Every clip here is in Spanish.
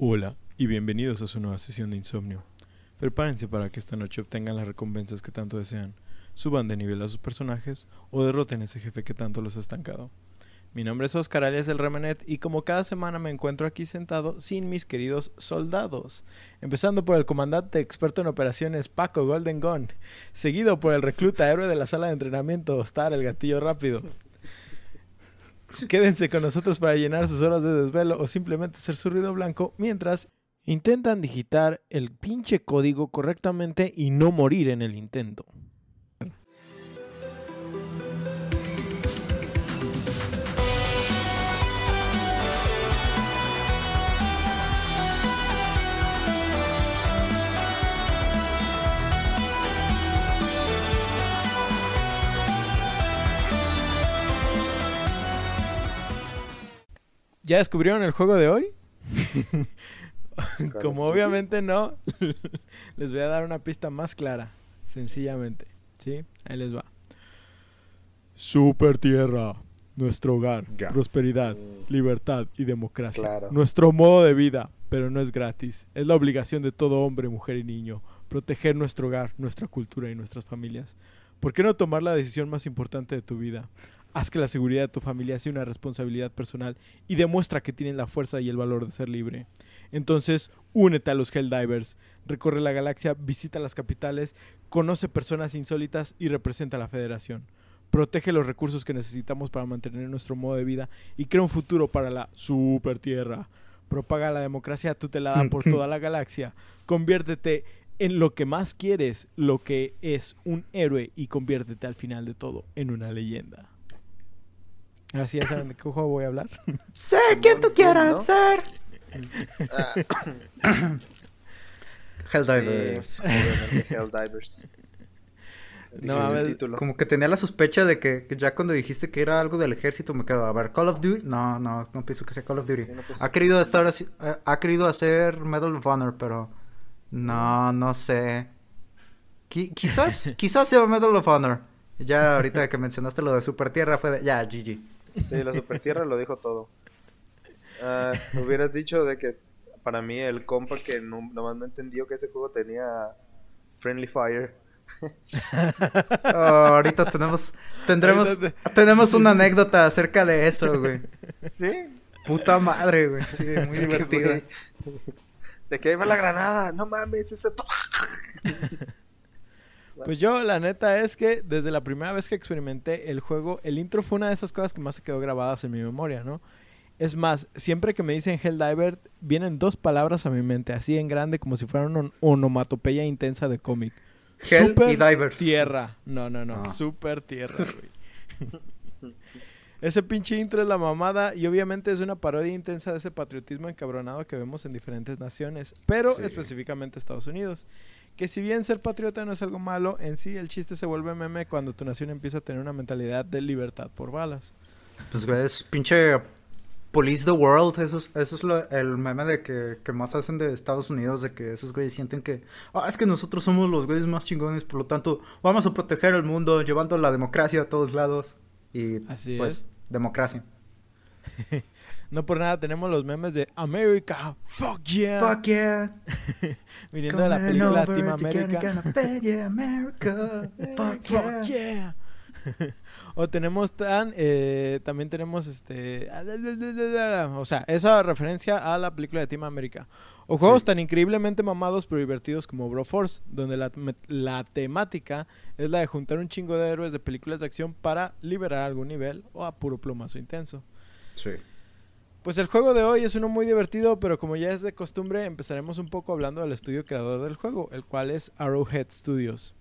Hola y bienvenidos a su nueva sesión de insomnio. Prepárense para que esta noche obtengan las recompensas que tanto desean, suban de nivel a sus personajes o derroten a ese jefe que tanto los ha estancado. Mi nombre es Oscar alias el Remenet y como cada semana me encuentro aquí sentado sin mis queridos soldados. Empezando por el comandante experto en operaciones Paco Golden Gun, seguido por el recluta héroe de la sala de entrenamiento Star el gatillo rápido. Quédense con nosotros para llenar sus horas de desvelo o simplemente hacer su ruido blanco mientras intentan digitar el pinche código correctamente y no morir en el intento. ¿Ya descubrieron el juego de hoy? Como obviamente no, les voy a dar una pista más clara, sencillamente. ¿Sí? Ahí les va. Super Tierra, nuestro hogar, Ya. prosperidad, libertad y democracia. Claro. Nuestro modo de vida, pero no es gratis. Es la obligación de todo hombre, mujer y niño, proteger nuestro hogar, nuestra cultura y nuestras familias. ¿Por qué no tomar la decisión más importante de tu vida? Haz que la seguridad de tu familia sea una responsabilidad personal y demuestra que tienes la fuerza y el valor de ser libre. Entonces, únete a los Helldivers, recorre la galaxia, visita las capitales, conoce personas insólitas y representa a la Federación. Protege los recursos que necesitamos para mantener nuestro modo de vida y crea un futuro para la Super Tierra. Propaga la democracia tutelada por toda la galaxia. Conviértete en lo que más quieres, lo que es un héroe y conviértete al final de todo en una leyenda. Así ya saben de qué juego voy a hablar. Ser quien tú quieras ¿no? ser. Helldivers. Sí, obviamente, Helldivers. No, a el ver, título. Como que tenía la sospecha de que, que ya cuando dijiste que era algo del ejército me quedo, a ver, Call of Duty, no, no, no pienso que sea Call of Duty. Sí, no, pues- Ha querido estar así- eh, ha querido hacer Medal of Honor, pero no, no sé. Qui- quizás, quizás sea Medal of Honor. Ya ahorita que mencionaste lo de Super Tierra fue de, ya, GG. Sí, la Super Tierra lo dijo todo. Ah, hubieras dicho de que para mí el compa que no, nomás no entendió que ese juego tenía Friendly Fire. Oh, ahorita tenemos, tendremos, Ahorita tenemos una anécdota acerca de eso, güey. Sí. Puta madre, güey. Sí, muy Es que, divertido. güey, De que va la granada. No mames, ese... Pues yo, la neta es que desde la primera vez que experimenté el juego, el intro fue una de esas cosas que más se quedó grabadas en mi memoria, ¿no? Es más, siempre que me dicen Helldiver, vienen dos palabras a mi mente, así en grande, como si fueran una onomatopeya intensa de cómic. Hell y Divers. Tierra. No, no, no. Ah. Super tierra, güey. Ese pinche intro es la mamada y obviamente es una parodia intensa de ese patriotismo encabronado que vemos en diferentes naciones, pero Sí. específicamente Estados Unidos. Que si bien ser patriota no es algo malo, en sí el chiste se vuelve meme cuando tu nación empieza a tener una mentalidad de libertad por balas. Pues, güey, es pinche Police the World. Eso es, eso es lo- el meme de que, que más hacen de Estados Unidos. De que esos güeyes sienten que, ah, es que nosotros somos los güeyes más chingones. Por lo tanto, vamos a proteger el mundo llevando la democracia a todos lados. Y, Así pues, democracia. No por nada tenemos los memes de America, fuck yeah, Fuck yeah. viniendo de la película Team America. Fuck yeah. Fuck yeah. o tenemos tan, eh, también tenemos este, o sea, esa referencia a la película de Team America. O juegos Sí. tan increíblemente mamados pero divertidos como Broforce, donde la, la temática es la de juntar un chingo de héroes de películas de acción para liberar algún nivel o a puro plomazo intenso. Sí. Pues el juego de hoy es uno muy divertido, pero como ya es de costumbre, empezaremos un poco hablando del estudio creador del juego, el cual es Arrowhead Studios.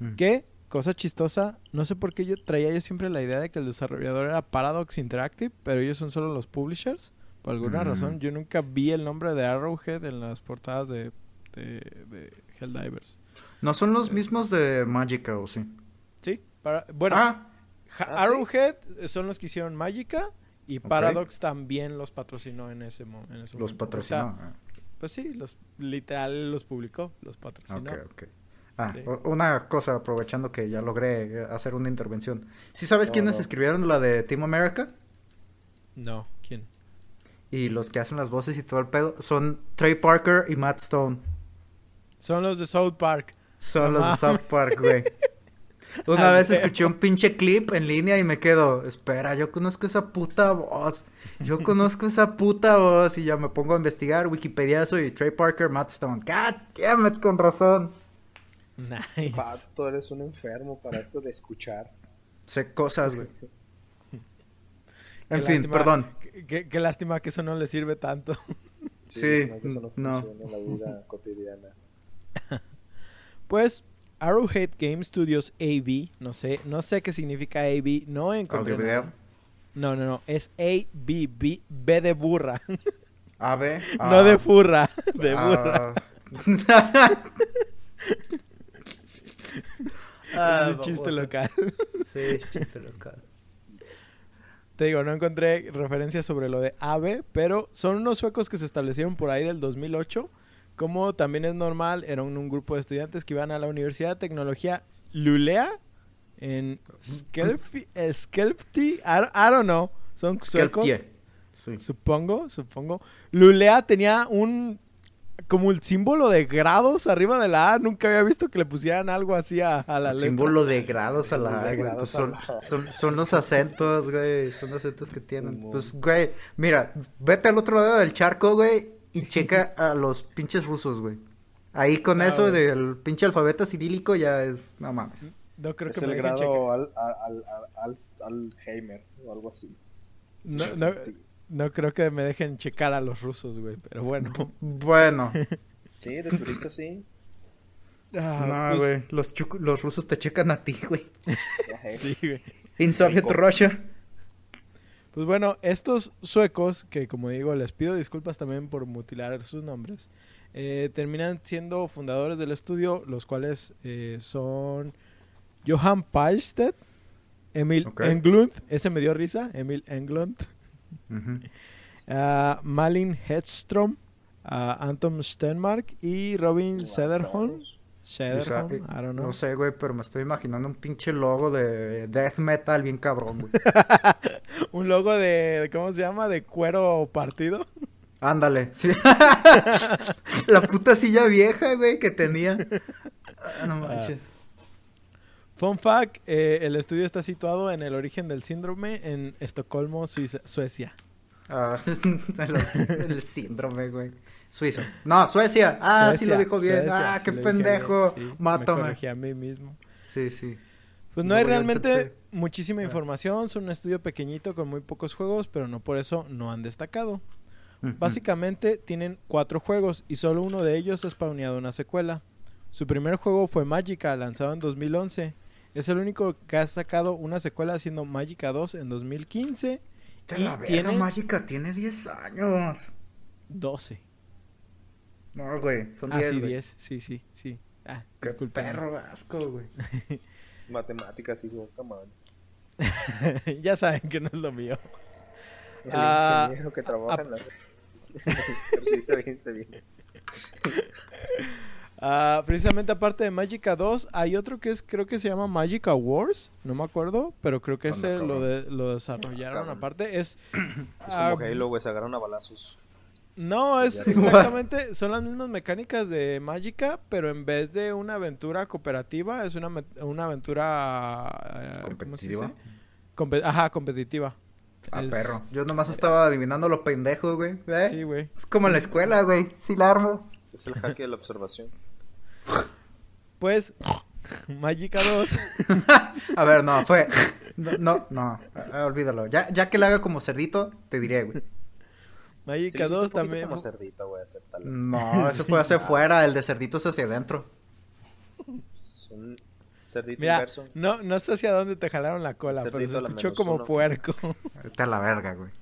Mm. Que, cosa chistosa, no sé por qué yo traía yo siempre la idea de que el desarrollador era Paradox Interactive, pero ellos son solo los publishers. Por alguna Mm. razón, yo nunca vi el nombre de Arrowhead en las portadas de, de, de Helldivers. ¿No son los mismos de Magica o sí? Sí, para, bueno, ah, ¿Ah? Arrowhead eh, son los que hicieron Magica y. Paradox también los patrocinó en ese, mo- en ese los momento. O patrocinó. sea, Pues sí, los literal los publicó, los Ah, patrocinó. Ok, ok. Ah, Sí. una cosa, aprovechando que ya logré eh, hacer una intervención. ¿Sí sabes No, quiénes no. escribieron la de Team America? No, ¿quién? Y los que hacen las voces y todo el pedo son Trey Parker y Matt Stone. Son los de South Park. Son No los de. South Park, güey. Una vez escuché un pinche clip en línea y me quedo, espera, yo conozco esa puta voz. Yo conozco esa puta voz. Y ya me pongo a investigar, Wikipedia soy Trey Parker, Matt Stone. God damn it, con razón. Nice. Pato, eres un enfermo para esto de escuchar. Sé cosas, güey. Qué En fin, lástima- perdón. Qué, qué- qué lástima que eso no le sirve tanto. Sí, no, que eso no, no. funciona en la vida cotidiana. Pues Arrowhead Game Studios AB, no sé, no sé qué significa AB, no encontré Audio video. No, no, no, es A B B B de burra, A, B. no de furra, de Ah. burra. Ah, es un chiste local. Sí, chiste local. Te digo, no encontré referencias sobre lo de AVE, pero son unos suecos que se establecieron por ahí del 2008. Como también es normal, eran un grupo de estudiantes que iban a la Universidad de Tecnología Lulea en Skelfi, Skelfti, I, don't- I don't know, son suecos. Sí. supongo, supongo. Lulea tenía un como el símbolo de grados arriba de la A, nunca había visto que le pusieran algo así a, a la letra. Símbolo de grados a la pues a son, son, son los acentos, güey. Son los acentos que tienen. Simón. Pues, güey, mira, vete al otro lado del charco, güey, y checa a los pinches rusos, güey. Ahí con Ah, eso güey. del pinche alfabeto cirílico ya es. No mames. No creo es que me el dejen checar. grado al, al, al, al, Alzheimer o algo así. No, no, no creo que me dejen checar a los rusos, güey, pero bueno. Bueno, Sí, de turista sí. Ah, no, pues, güey. Los, los rusos te checan a ti, güey. Sí, güey. In Soviet Rico. Russia. Pues bueno, estos suecos, que como digo, les pido disculpas también por mutilar sus nombres, eh, terminan siendo fundadores del estudio, los cuales eh, son Johan Palstedt, Emil. Englund, ese me dio risa, Emil Englund, ah, Malin Hedstrom, ah, Anton Stenmark y Robin Sederholm. Sederholm, O sea, eh, I don't know. No sé, güey, pero me estoy imaginando un pinche logo de death metal bien cabrón, güey. Un logo de, ¿cómo se llama? De cuero partido. Ándale, sí. La puta silla vieja, güey, que tenía. Ah, no manches. Fun fact, eh, el estudio está situado en el origen del síndrome en Estocolmo, Suiza- Suecia. Ah, el, el síndrome, güey. Suiza. No, Suecia. Ah, sí lo dijo bien. Suecia, ah, sí qué pendejo. bien, sí, Me Mátame. corregí a mí mismo. Sí, sí. Pues no Luego hay realmente muchísima Ah. información, son un estudio pequeñito con muy pocos juegos, pero no por eso no han destacado. Básicamente tienen cuatro juegos y solo uno de ellos ha spawneado una secuela. Su primer juego fue Magica, lanzado en 2011. Es el único que ha sacado una secuela haciendo Magica 2 en 2015 Te y la verga, tiene Mágica tiene 10 años. 12. No, güey, son Ah, 10. sí, güey. 10. Sí, sí, sí. Ah, Qué perro asco, güey. Matemáticas, hijo, on. ya saben que no es lo mío. El Ah, ingeniero que trabaja ah, en la... Pero sí, está bien, está bien. Ah, precisamente aparte de Magica 2, hay otro que es, creo que se llama Magica Wars, no me acuerdo, pero creo que ese lo, de, lo desarrollaron aparte. Es, Es ah, como Halo, güey, se agarran a balazos. No, es exactamente, son las mismas mecánicas de Magica, pero en vez de una aventura cooperativa, es una, me- una aventura... eh, ¿cómo se ¿Competitiva? dice? Compe- Ajá, competitiva. Ah, Es- perro. Yo nomás estaba adivinando lo pendejo, güey. ¿Eh? Sí, güey. Es como en la escuela, güey. Sí la armo. Es el jaque de la observación. Pues, Magica 2. A ver, no, fue. No, no, no, ah, olvídalo. Ya, ya que lo haga como cerdito, te diré, güey. Magica Sí, lo hiciste 2 un poquito también. como cerdito, güey, acéptalo. No, eso fue hacia afuera, el de cerditos hacia adentro. Es un cerdito Mira, inverso. no, no sé hacia dónde te jalaron la cola, pero Cerdito se escuchó como uno. puerco. Vete a la verga, güey.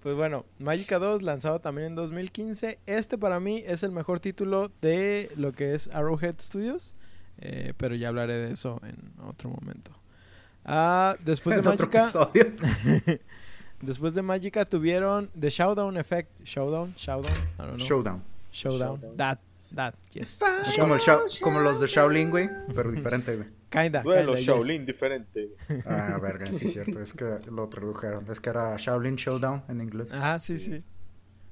Pues bueno, Magica 2 lanzado también en 2015. Este para mí es el mejor título de lo que es Arrowhead Studios. eh, pero ya hablaré de eso en otro momento. Ah, después de Magica. Después de Magica tuvieron The Showdown Effect. Showdown, Showdown, I don't know. Showdown. Showdown. Showdown. That, that, yes. Es como, el Shao- como los de Shaolin, güey, pero diferente, güey. Kinda. Duelo kinda, yes. Shaolin diferente. Ah, verga, sí es cierto. Es que lo tradujeron. Es que era Shaolin Showdown en inglés. Ajá, sí, sí, Sí.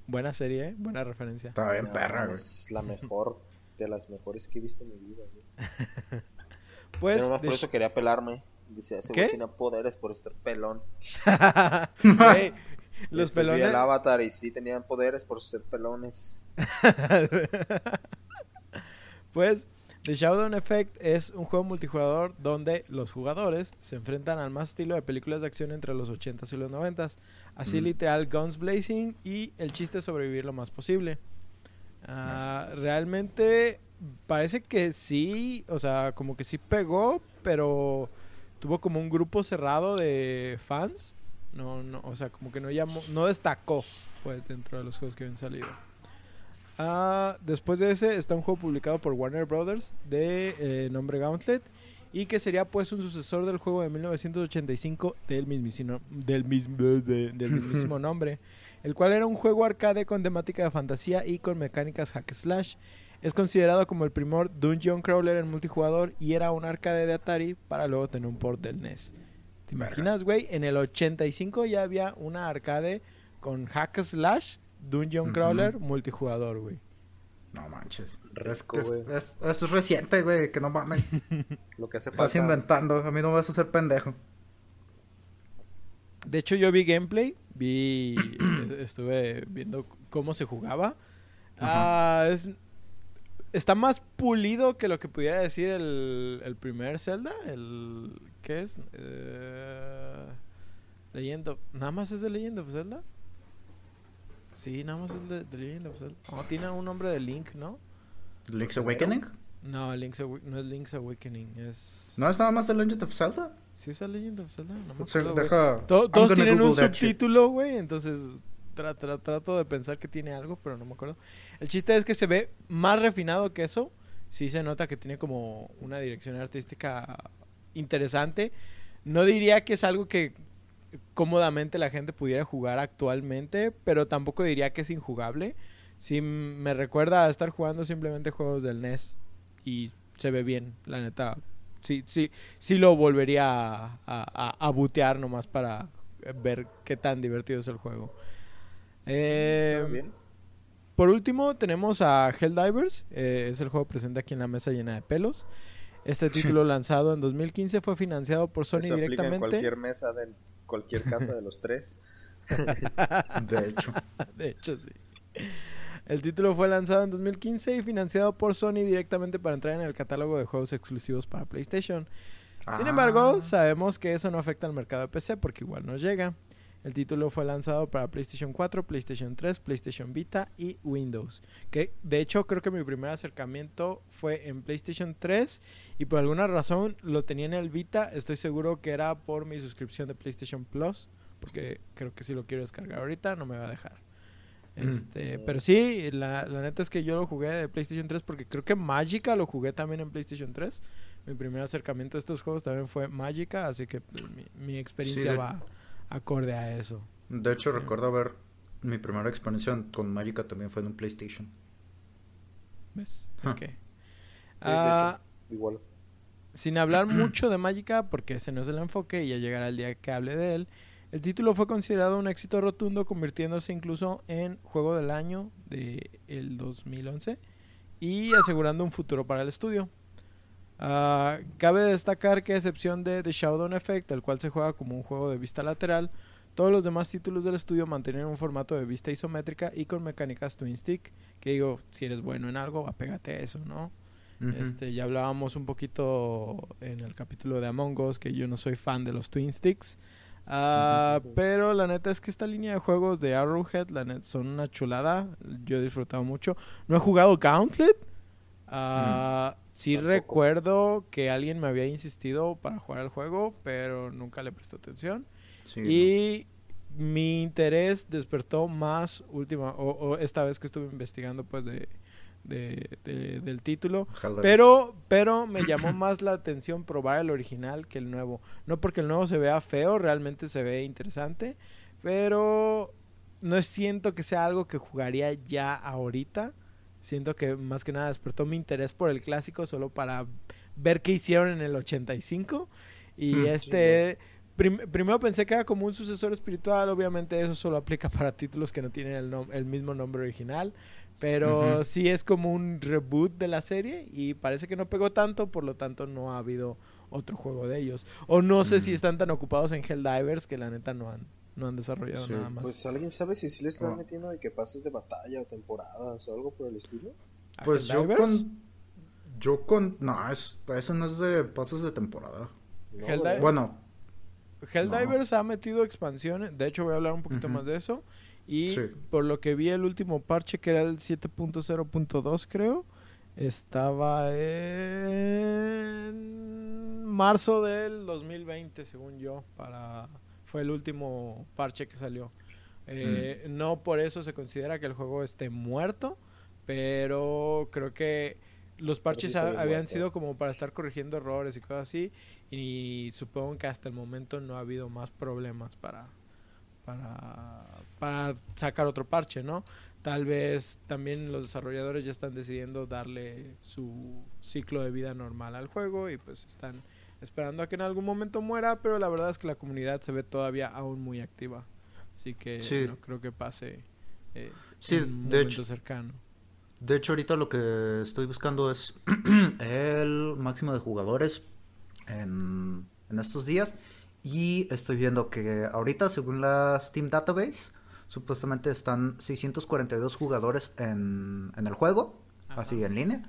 Buena serie, ¿eh? Buena referencia. Estaba bien No, perra, güey. Es la mejor, de las mejores que he visto en mi vida. güey. Pues, Nada más por eso quería pelarme. Dice, ese güey tiene poderes por estar pelón. Los vi pelones. el avatar y sí tenían poderes por ser pelones. Pues, The Showdown Effect es un juego multijugador donde los jugadores se enfrentan al más estilo de películas de acción entre los 80s y los 90s. Así Mm. literal, guns blazing y el chiste es sobrevivir lo más posible. Ah, realmente parece que sí, o sea, como que sí pegó, pero tuvo como un grupo cerrado de fans. No, no, o sea, como que no llamó, no destacó, pues, dentro de los juegos que habían salido. Ah, después de ese está un juego publicado por Warner Brothers de eh, nombre Gauntlet y que sería pues un sucesor del juego de 1985 del mismísimo, del mismo, de- del mismísimo nombre, el cual era un juego arcade con temática de fantasía y con mecánicas hack slash. Es considerado como el primer dungeon crawler en multijugador y era un arcade de Atari para luego tener un port del NES. ¿Te imaginas, güey? En el 85 ya había una arcade con hack slash, dungeon crawler, multijugador, güey. No manches. Rico, es, eso es reciente, güey. Que no mames. Lo que hace Estás falta. inventando. A mí no me vas a hacer pendejo. De hecho, yo vi gameplay, vi, estuve viendo cómo se jugaba. Ah, es, está más pulido que lo que pudiera decir el, el primer Zelda. El, ¿Qué es? Eh, Legend of- ¿Nada más es de Legend of Zelda? Sí, nada más es de, de Legend of Zelda. No, tiene un nombre de Link, ¿no? ¿Link's Awakening? No, Link's Awa- no es Link's Awakening, es... ¿No es nada más de Legend of Zelda? ¿Sí es el Legend of Zelda? No me acuerdo, deja... Todos tienen un Google subtítulo, güey, entonces tra- tra- trato de pensar que tiene algo, pero no me acuerdo. El chiste es que se ve más refinado que eso. Sí se nota que tiene como una dirección artística interesante. No diría que es algo que cómodamente la gente pudiera jugar actualmente, pero tampoco diría que es injugable. Sí me recuerda a estar jugando simplemente juegos del NES y se ve bien, la neta. Sí, sí, sí lo volvería a, a, a- a butear nomás para ver qué tan divertido es el juego. Eh, ¿Todo bien? por último, tenemos a Helldivers. eh, es el juego presente aquí en la mesa llena de pelos. Este título lanzado en 2015 fue financiado por Sony Eso aplica en directamente. cualquier mesa de cualquier casa de los tres. De hecho. De hecho, sí. El título fue lanzado en 2015 y financiado por Sony directamente para entrar en el catálogo de juegos exclusivos para PlayStation. Sin Ah. embargo, sabemos que eso no afecta al mercado de PC porque igual nos llega. El título fue lanzado para PlayStation 4, PlayStation 3, PlayStation Vita y Windows. Que de hecho creo que mi primer acercamiento fue en PlayStation 3 y por alguna razón lo tenía en el Vita. Estoy seguro que era por mi suscripción de PlayStation Plus porque creo que si lo quiero descargar ahorita no me va a dejar. Mm. Este, pero sí, la, la neta es que yo lo jugué de PlayStation 3 porque creo que Magica lo jugué también en PlayStation 3. Mi primer acercamiento a estos juegos también fue Magica, así que pues, mi, mi experiencia va acorde a eso. De hecho, Sí. recuerdo ver mi primera experiencia con Magica también fue en un PlayStation. ¿Ves? Ah. Es que... de Ah, Igual. sin hablar mucho de Magica, porque ese no es el enfoque y ya llegará el día que hable de él, el título fue considerado un éxito rotundo, convirtiéndose incluso en juego del año del el 2011 y asegurando un futuro para el estudio. Ah, cabe destacar que a excepción de The Showdown Effect, el cual se juega como un juego de vista lateral, todos los demás títulos del estudio mantienen un formato de vista isométrica y con mecánicas twin stick, que digo, si eres bueno en algo, apégate a eso, ¿no? Este, ya hablábamos un poquito en el capítulo de Among Us que yo no soy fan de los Twin Sticks. Ah, pero la neta es que esta línea de juegos de Arrowhead, la neta, son una chulada. Yo he disfrutado mucho. No he jugado Gauntlet. Ah, Sí Tampoco. recuerdo que alguien me había insistido para jugar el juego, pero nunca le presté atención. Sí, Y mi interés despertó más última, o, o esta vez que estuve investigando pues de, de- de- del título. Pero, pero me llamó más la atención probar el original que el nuevo. No porque el nuevo se vea feo, realmente se ve interesante. Pero no siento que sea algo que jugaría ya ahorita. Siento que más que nada despertó mi interés por el clásico solo para ver qué hicieron en el 85. Y Mm. este... prim- primero pensé que era como un sucesor espiritual, obviamente eso solo aplica para títulos que no tienen el, nom- el mismo nombre original, pero sí es como un reboot de la serie y parece que no pegó tanto, por lo tanto no ha habido otro juego de ellos. O no sé si Mm. están tan ocupados en Helldivers que la neta no han, no han desarrollado Sí, nada más. Pues alguien sabe si sí le están metiendo de que pases de batalla o temporadas o algo por el estilo. ¿A Pues yo con. Yo con. No, es, eso no es de pasos de temporada. No. Bueno, Helldivers ha metido expansiones, de hecho voy a hablar un poquito más de eso. Y Sí. por lo que vi el último parche que era el 7.0.2 creo, estaba en marzo del 2020 según yo, para fue el último parche que salió. Eh, Mm. No por eso se considera que el juego esté muerto, pero creo que los parches ha- habían muerto. sido como para estar corrigiendo errores y cosas así. Y supongo que hasta el momento no ha habido más problemas para, para, para sacar otro parche, ¿no? Tal vez también los desarrolladores ya están decidiendo darle su ciclo de vida normal al juego y pues están esperando a que en algún momento muera, pero la verdad es que la comunidad se ve todavía aún muy activa. Así que Sí. no creo que pase eh, Sí, en un de momento hecho- cercano. de hecho, ahorita lo que estoy buscando es el máximo de jugadores en, en estos días. Y estoy viendo que ahorita, según la Steam Database, supuestamente están 642 jugadores en, en el juego, Ajá. así en línea.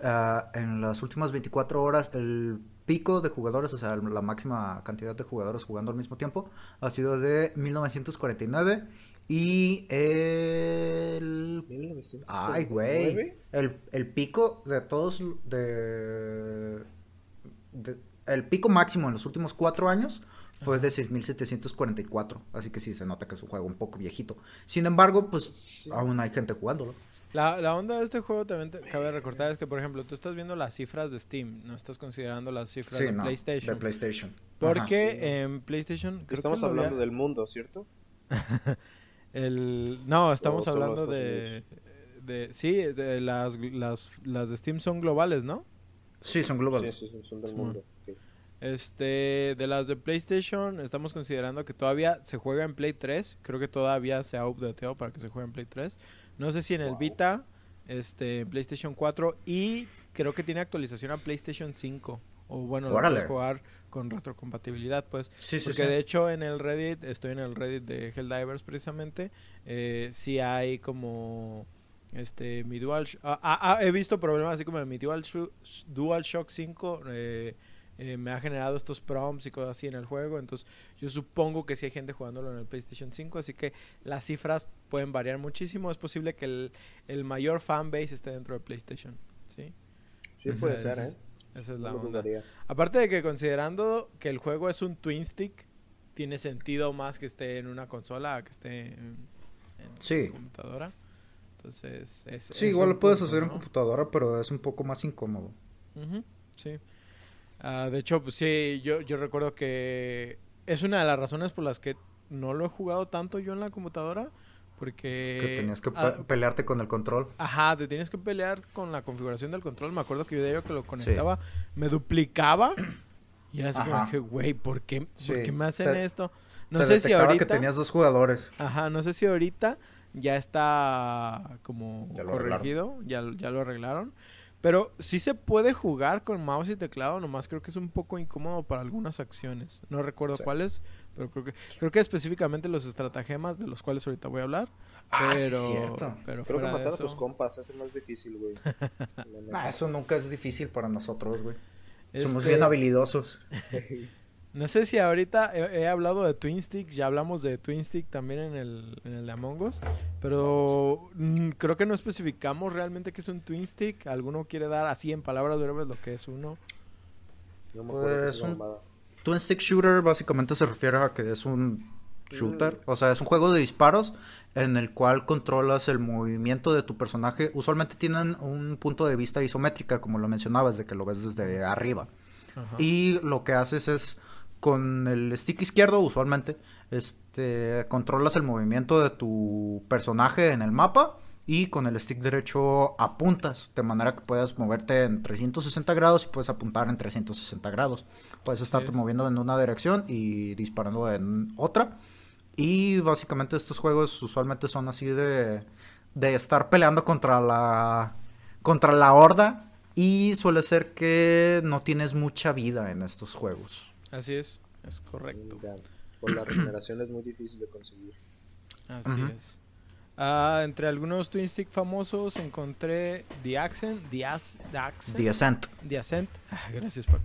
Ah, en las últimas 24 horas, el pico de jugadores, o sea, la máxima cantidad de jugadores jugando al mismo tiempo, ha sido de 1949. Y el 1949. Ay, güey. El, el pico de todos de, de- El pico máximo en los últimos cuatro años fue de 6.744. Así que sí, se nota que es un juego un poco viejito. Sin embargo, pues Sí. aún hay gente jugándolo. La, la onda de este juego también te cabe recortar es que, por ejemplo, tú estás viendo las cifras de Steam, no estás considerando las cifras Sí, de no, PlayStation. de PlayStation. Porque Ajá. Sí. en PlayStation creo Estamos que hablando había- del mundo, ¿cierto? el no, estamos ¿O solo hablando de, de sí, de las, las las de Steam son globales, ¿no? Sí, son globales. sí, son del Sí. mundo. Este, de las de PlayStation, estamos considerando que todavía se juega en Play 3. Creo que todavía se ha updateado para que se juegue en Play 3. No sé si en el. Vita, este, en PlayStation 4 y creo que tiene actualización a PlayStation 5. O bueno, lo puedes jugar con retrocompatibilidad, pues. Sí, sí, Porque sí. de hecho en el Reddit, estoy en el Reddit de Helldivers precisamente, eh, sí hay como este mi Dual ah, ah, ah, he visto problemas así como en mi Dual, Sho- DualShock 5 eh, eh, me ha generado estos prompts y cosas así en el juego, entonces yo supongo que sí hay gente jugándolo en el PlayStation 5, así que las cifras pueden variar muchísimo, es posible que el, el mayor fanbase esté dentro de PlayStation, ¿sí? Sí, Esa puede es- ser, ¿eh? Esa es la onda. Aparte de que considerando que el juego es un twin stick, tiene sentido más que esté en una consola a que esté en, en Sí. computadora. Entonces, es, Sí, es igual lo puedes punto, hacer en ¿no? computadora, pero es un poco más incómodo. Sí. Ah, de hecho, pues sí, yo, yo recuerdo que es una de las razones por las que no lo he jugado tanto yo en la computadora. Porque... que tenías que ah, pelearte con el control. Ajá, te tienes que pelear con la configuración del control. Me acuerdo que yo que lo conectaba, me duplicaba. Y era así como que, güey, ¿por qué, ¿por qué me hacen te- esto? No Te sé si ahorita. que tenías dos jugadores. Ajá, no sé si ahorita ya está como Ya lo corregido, ya, ya lo arreglaron. Pero sí se puede jugar con mouse y teclado, nomás creo que es un poco incómodo para algunas acciones. No recuerdo Sí. cuales, pero creo que creo que específicamente los estratagemas de los cuales ahorita voy a hablar. Ah, pero, cierto. pero Creo que matar a tus compas es el más difícil, güey. Ah, eso nunca es difícil para nosotros, güey. Somos Este, bien habilidosos. No sé si ahorita he, he hablado de Twin Stick, ya hablamos de Twin Stick también en el, en el de Among Us, pero mm, creo que no especificamos realmente qué es un Twin Stick. ¿Alguno quiere dar así en palabras breves lo que es uno? No me Pues, un-. Twin Stick Shooter básicamente se refiere a que es un shooter, o sea, es un juego de disparos en el cual controlas el movimiento de tu personaje. Usualmente tienen un punto de vista isométrica, como lo mencionabas, de que lo ves desde arriba. Ajá. Y lo que haces es con el stick izquierdo, usualmente, este, controlas el movimiento de tu personaje en el mapa y con el stick derecho apuntas, de manera que puedas moverte en 360 grados y puedes apuntar en 360 grados. Puedes estarte es. moviendo en una dirección y disparando en otra. Y básicamente estos juegos usualmente son así de, de estar peleando contra la, contra la horda y suele ser que no tienes mucha vida en estos juegos. Así es, es correcto. Ya, Por la regeneración es muy difícil de conseguir. Así es. Ah, entre algunos Twin Stick famosos encontré The Accent, The, As- The Accent, The Ascent. The Ascent. Ah, gracias Paco.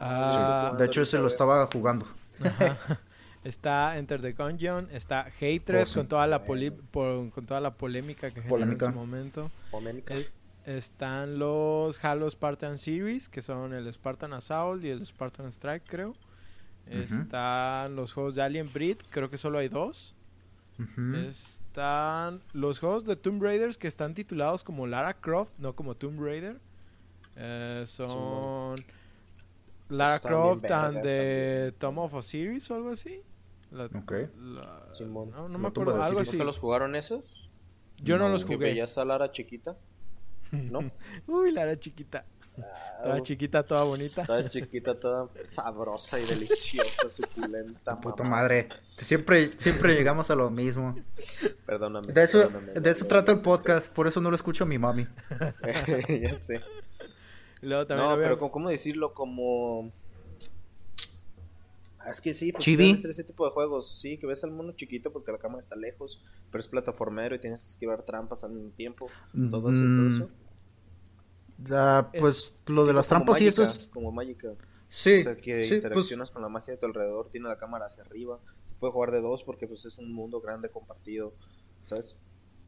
Ah, De hecho, ese lo estaba jugando. Ajá. Está Enter the Gungeon, está Hatred Oh, sí. con toda la poli- por- con toda la polémica que generó Polémica. en su momento. Polémica. Eh, están los Halo Spartan Series, que son el Spartan Assault y el Spartan Strike, creo. Están los juegos de Alien Breed, creo que solo hay dos. Están los juegos de Tomb Raiders que están titulados como Lara Croft, no como Tomb Raider. Eh, son Lara Están Croft and the Tomb of Osiris o algo así. La- Ok. la- Simón. no, me acuerdo, de algo así. ¿Nunca los jugaron esos? Yo no, No, los Que jugué. veías a Lara chiquita. ¿No? Uy, Lara chiquita. Toda Ah, chiquita, toda bonita. Toda chiquita, toda sabrosa y deliciosa, suculenta. Puta mamá. madre. Siempre, siempre llegamos a lo mismo. Perdóname. De eso, perdóname, de eso no, trata el podcast, por eso no lo escucho a mi mami. ya sé. Y luego también No, había- pero ¿cómo, cómo decirlo? Como... Ah, Es que sí, pues Chibi. ves ese tipo de juegos, sí, que ves al mono chiquito porque la cámara está lejos, pero es plataformero y tienes que esquivar trampas al mismo tiempo, todo eso, Mm, todo eso. Ah, Es pues lo de las trampas y eso es... Como mágica. Sí, o sea, que sí, pues, interaccionas con la magia de tu alrededor, tiene la cámara hacia arriba. Se puede jugar de dos porque pues es un mundo grande compartido, ¿sabes?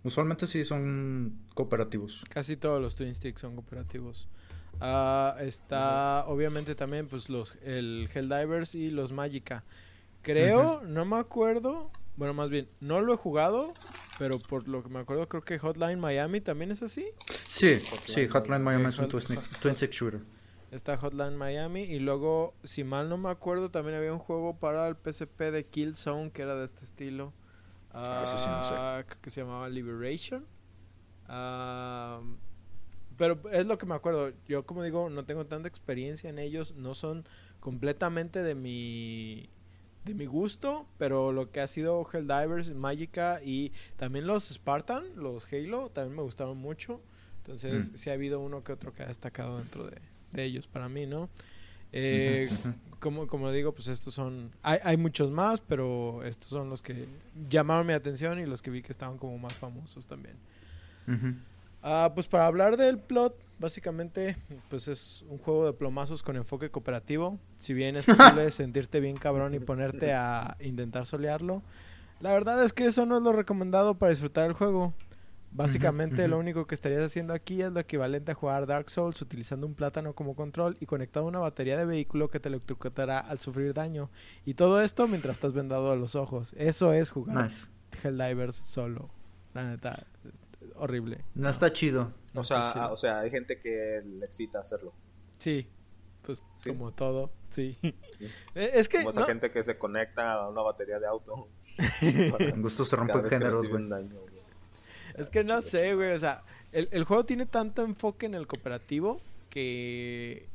usualmente sí son cooperativos. Casi todos los Twin Sticks son cooperativos. Ah, está obviamente también pues los el Helldivers y los Magica. Creo, no me acuerdo, bueno, más bien, no lo he jugado, pero por lo que me acuerdo creo que Hotline Miami también es así. Sí, Hotline sí, Hotline Miami es un twin stick, shooter. Está Hotline Miami y luego, si mal no me acuerdo, también había un juego para el PSP de Killzone que era de este estilo. Ah, eso sí no sé. Ah, creo que se llamaba Liberation. Ah, pero es lo que me acuerdo. Yo, como digo, no tengo tanta experiencia en ellos. No son completamente de mi de mi gusto, pero lo que ha sido Helldivers, Magica y también los Spartan, los Halo, también me gustaron mucho. Entonces, Mm. sí ha habido uno que otro que ha destacado dentro de, de ellos para mí, ¿no? Eh, como, como digo, pues estos son... Hay, hay muchos más, pero estos son los que llamaron mi atención y los que vi que estaban como más famosos también. Ujú. Ah, pues para hablar del plot, básicamente, pues es un juego de plomazos con enfoque cooperativo. Si bien es posible sentirte bien cabrón y ponerte a intentar solearlo, la verdad es que eso no es lo recomendado para disfrutar el juego. Básicamente lo único que estarías haciendo aquí es lo equivalente a jugar Dark Souls utilizando un plátano como control y conectado a una batería de vehículo que te electrocutará al sufrir daño. Y todo esto mientras estás vendado a los ojos. Eso es jugar Nice. Helldivers solo. La neta, horrible. No está chido. No O está sea, chido. o sea, hay gente que le excita hacerlo. Sí, pues Sí. como todo, sí. Eh, es que Como esa no, gente que se conecta a una batería de auto. En gusto se rompen géneros, güey. un daño, güey. es que no sé, güey, o sea, el, el juego tiene tanto enfoque en el cooperativo que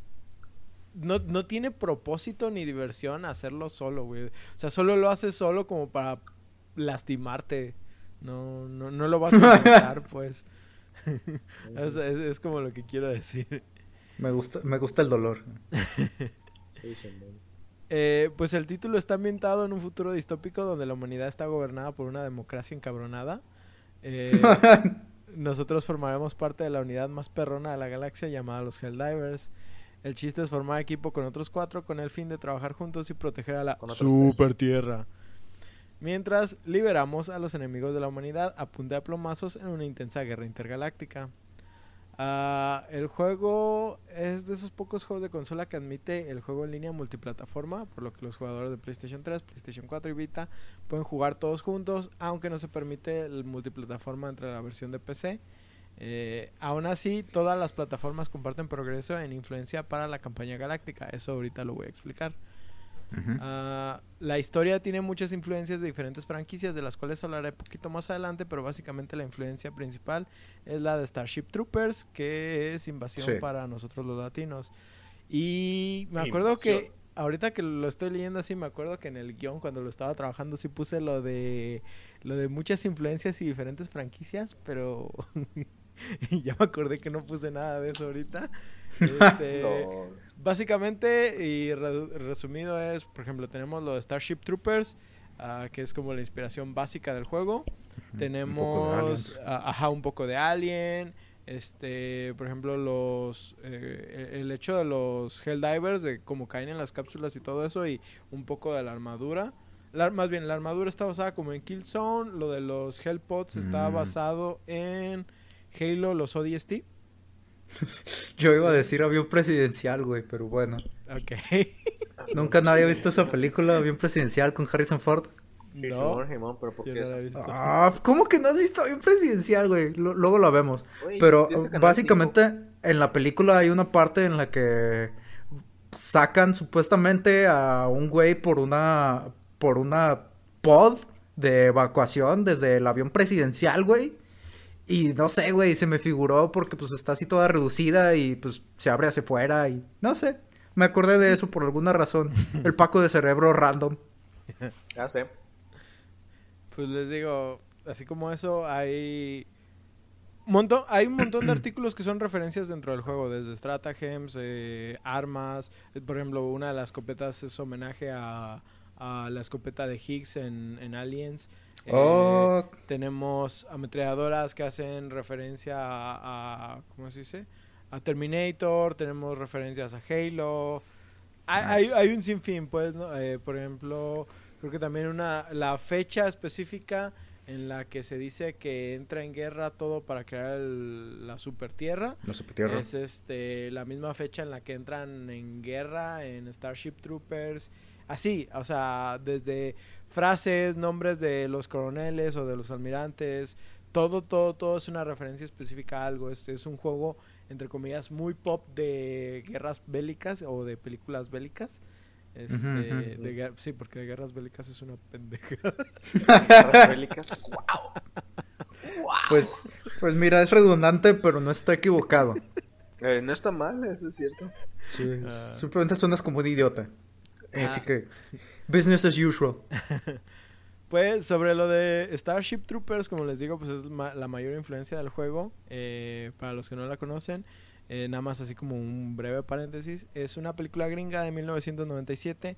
no, no tiene propósito ni diversión hacerlo solo, güey. O sea, solo lo haces solo como para lastimarte. No, no, no lo vas a intentar, pues. Es, es como lo que quiero decir. Me gusta, me gusta el dolor. Eh, pues el título está ambientado en un futuro distópico donde la humanidad está gobernada por una democracia encabronada. Eh, nosotros formaremos parte de la unidad más perrona de la galaxia llamada los Helldivers. El chiste es formar equipo con otros cuatro con el fin de trabajar juntos y proteger a la super tierra. Mientras liberamos a los enemigos de la humanidad a punta de plomazos en una intensa guerra intergaláctica. Ah, el juego es de esos pocos juegos de consola que admite el juego en línea multiplataforma, por lo que los jugadores de PlayStation 3, PlayStation 4 y Vita pueden jugar todos juntos, aunque no se permite el multiplataforma entre la versión de PC. Eh, aún así, todas las plataformas comparten progreso en influencia para la campaña galáctica. Eso ahorita lo voy a explicar. Ah, la historia tiene muchas influencias de diferentes franquicias, de las cuales hablaré un poquito más adelante, pero básicamente la influencia principal es la de Starship Troopers, que es invasión Sí. para nosotros los latinos. Y me acuerdo que, ahorita que lo estoy leyendo así, me acuerdo que en el guion, cuando lo estaba trabajando, sí puse lo de, lo de muchas influencias y diferentes franquicias, pero ya me acordé que no puse nada de eso ahorita. Este, No. Básicamente, y re- resumido es, por ejemplo, tenemos lo de Starship Troopers, ah, que es como la inspiración básica del juego. Tenemos, Aliens. ah, ajá, un poco de Alien. Este, por ejemplo, los eh, el hecho de los Helldivers, de cómo caen en las cápsulas y todo eso, y un poco de la armadura. La- más bien, la armadura está basada como en Killzone, lo de los Hellpods está Mm. basado en Halo, los ODST. Yo iba a decir avión presidencial, güey, pero bueno. Ok. Nunca nadie ha visto esa película, avión presidencial con Harrison Ford. No, pero ¿por qué no eso? la he visto. Ah, ¿cómo que no has visto avión presidencial, güey? Luego la vemos. Pero ¿viste Canal básicamente en la película hay una parte en la que sacan supuestamente a un güey por una por una pod de evacuación desde el avión presidencial, güey. Y no sé, güey, se me figuró porque pues está así toda reducida y pues se abre hacia afuera y no sé. Me acordé de eso por alguna razón. El Paco de cerebro random. Ya sé. Pues les digo, así como eso, hay montón, hay un montón de artículos que son referencias dentro del juego, desde stratagems, eh, armas, por ejemplo, una de las escopetas es homenaje a, a la escopeta de Higgs en, en Aliens. Eh, Oh, tenemos ametralladoras que hacen referencia a, a- ¿cómo se dice? A Terminator, tenemos referencias a Halo. Hay, hay- Nice. hay un sinfín, pues, ¿no? Eh, por ejemplo, creo que también una la fecha específica en la que se dice que entra en guerra todo para crear el- la super tierra. no supe tierra. Es este la misma fecha en la que entran en guerra en Starship Troopers. Así, o sea, desde frases, nombres de los coroneles o de los almirantes, todo, todo, todo es una referencia específica a algo. Es, es un juego, entre comillas, muy pop de guerras bélicas o de películas bélicas. Este, de sí, porque de guerras bélicas es una pendeja. Guerras bélicas. Pues, pues mira, es redundante, pero no está equivocado. Eh, no está mal, eso es cierto. Sí, Ah. simplemente suenas como un idiota. Así Ah. que, business as usual. Pues sobre lo de Starship Troopers, como les digo, pues es ma- la mayor influencia del juego. eh, para los que no la conocen, eh, nada más así como un breve paréntesis, es una película gringa de 1997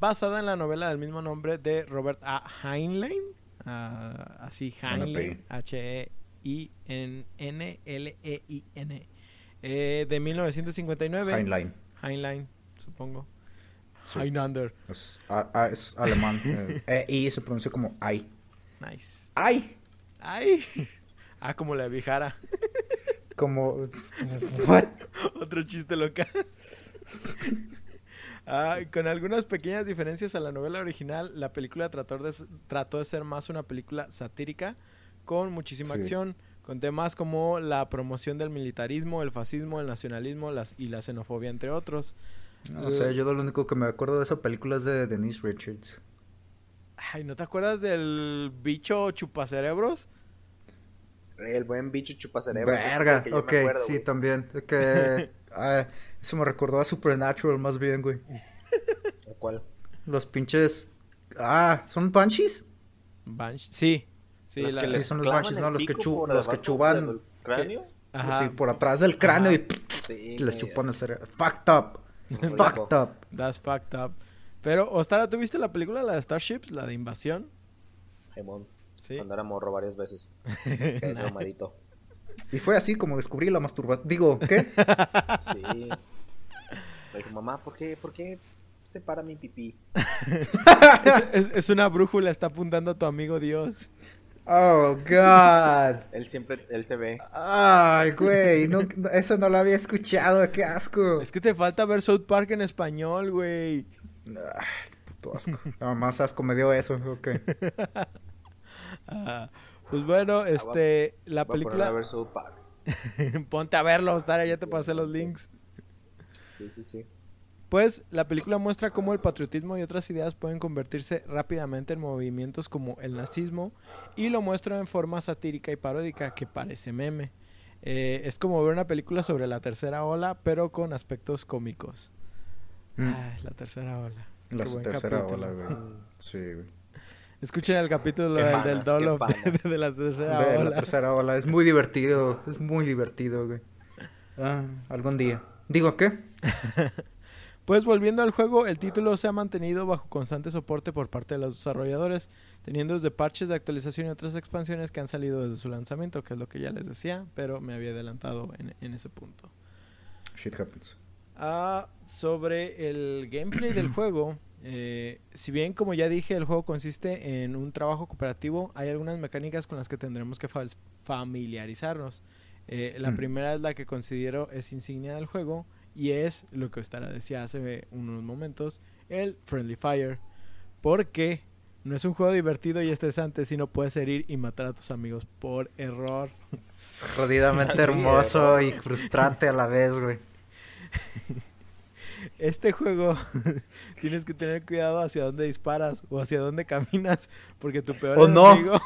basada en la novela del mismo nombre de Robert A. Heinlein. ah, así Heinlein, H-E-I-N-N-L-E-I-N. eh, de 1959. Heinlein. Heinlein, supongo. Sí. Es, a- a- es alemán. eh, E se pronuncia como ay. Nice. Ay. ¡Ay! Ah, como la viejara. Como. What? Otro chiste local. Ah, con algunas pequeñas diferencias a la novela original, la película trató de, trató de ser más una película satírica con muchísima Sí. acción, con temas como la promoción del militarismo, el fascismo, el nacionalismo las, y la xenofobia, entre otros. No sé, yo lo único que me acuerdo de esa película es de Denise Richards. Ay, ¿no te acuerdas del bicho chupacerebros? El buen bicho chupacerebros. es Verga, que yo me ok, acuerdo, sí, también. Que, eso me recordó a Supernatural más bien, güey. ¿O ¿Cuál? Los pinches. Ah, ¿son banshees? Bansh- Sí, sí, Los la- que sí, les son los banshees, ¿no? Los que chu- por los que chuban- del cráneo. Ajá. Sí, por atrás del cráneo Ajá. y Sí. les chupan el cerebro. Fucked up. Fucked up. That's fucked up. Pero, Ostara, ¿tú viste la película, la de Starships, la de Invasión? Simón. Sí. Cuando era morro varias veces. Traumadito. Y fue así como descubrí la masturbación. Digo, ¿qué? Sí. Le dije, mamá, ¿por qué, ¿por qué se para mi pipí? es, es- es una brújula, está apuntando a tu amigo Dios. Oh, God. Él siempre, él te ve. Ay, güey. no- eso no lo había escuchado. Qué asco. Es que te falta ver South Park en español, güey. Ay, puto asco. No, más asco me dio eso. Ok. Ah, pues bueno, este, la Voy a película... ver South Park. Ponte a verlo, Ostara, ya te pasé los links. Sí, sí, sí. Pues la película muestra cómo el patriotismo y otras ideas pueden convertirse rápidamente en movimientos como el nazismo y lo muestra en forma satírica y paródica que parece meme. Eh, es como ver una película sobre la tercera ola, pero con aspectos cómicos. Mm. Ay, la tercera ola. La Qué buen tercera capítulo. ola, güey. Sí, güey. Escuchen el capítulo Qué del- del dolo de la tercera De ola. la tercera ola. Es muy divertido. Es muy divertido, güey. Ah, algún día. ¿Digo qué? Pues volviendo al juego, el título se ha mantenido bajo constante soporte por parte de los desarrolladores, teniendo desde parches de actualización y otras expansiones que han salido desde su lanzamiento, que es lo que ya les decía, pero me había adelantado en, en ese punto. Shit happens. Ah, sobre el gameplay del juego, eh, si bien como ya dije el juego consiste en un trabajo cooperativo, hay algunas mecánicas con las que tendremos que fa- familiarizarnos. Eh, la Mm. primera es la que considero es insignia del juego y es lo que Ostara decía hace unos momentos, el Friendly Fire. Porque no es un juego divertido y estresante, sino puedes herir y matar a tus amigos por error. Es jodidamente hermoso y frustrante a la vez, güey. Este juego tienes que tener cuidado hacia dónde disparas o hacia dónde caminas, porque tu peor ¡O no! enemigo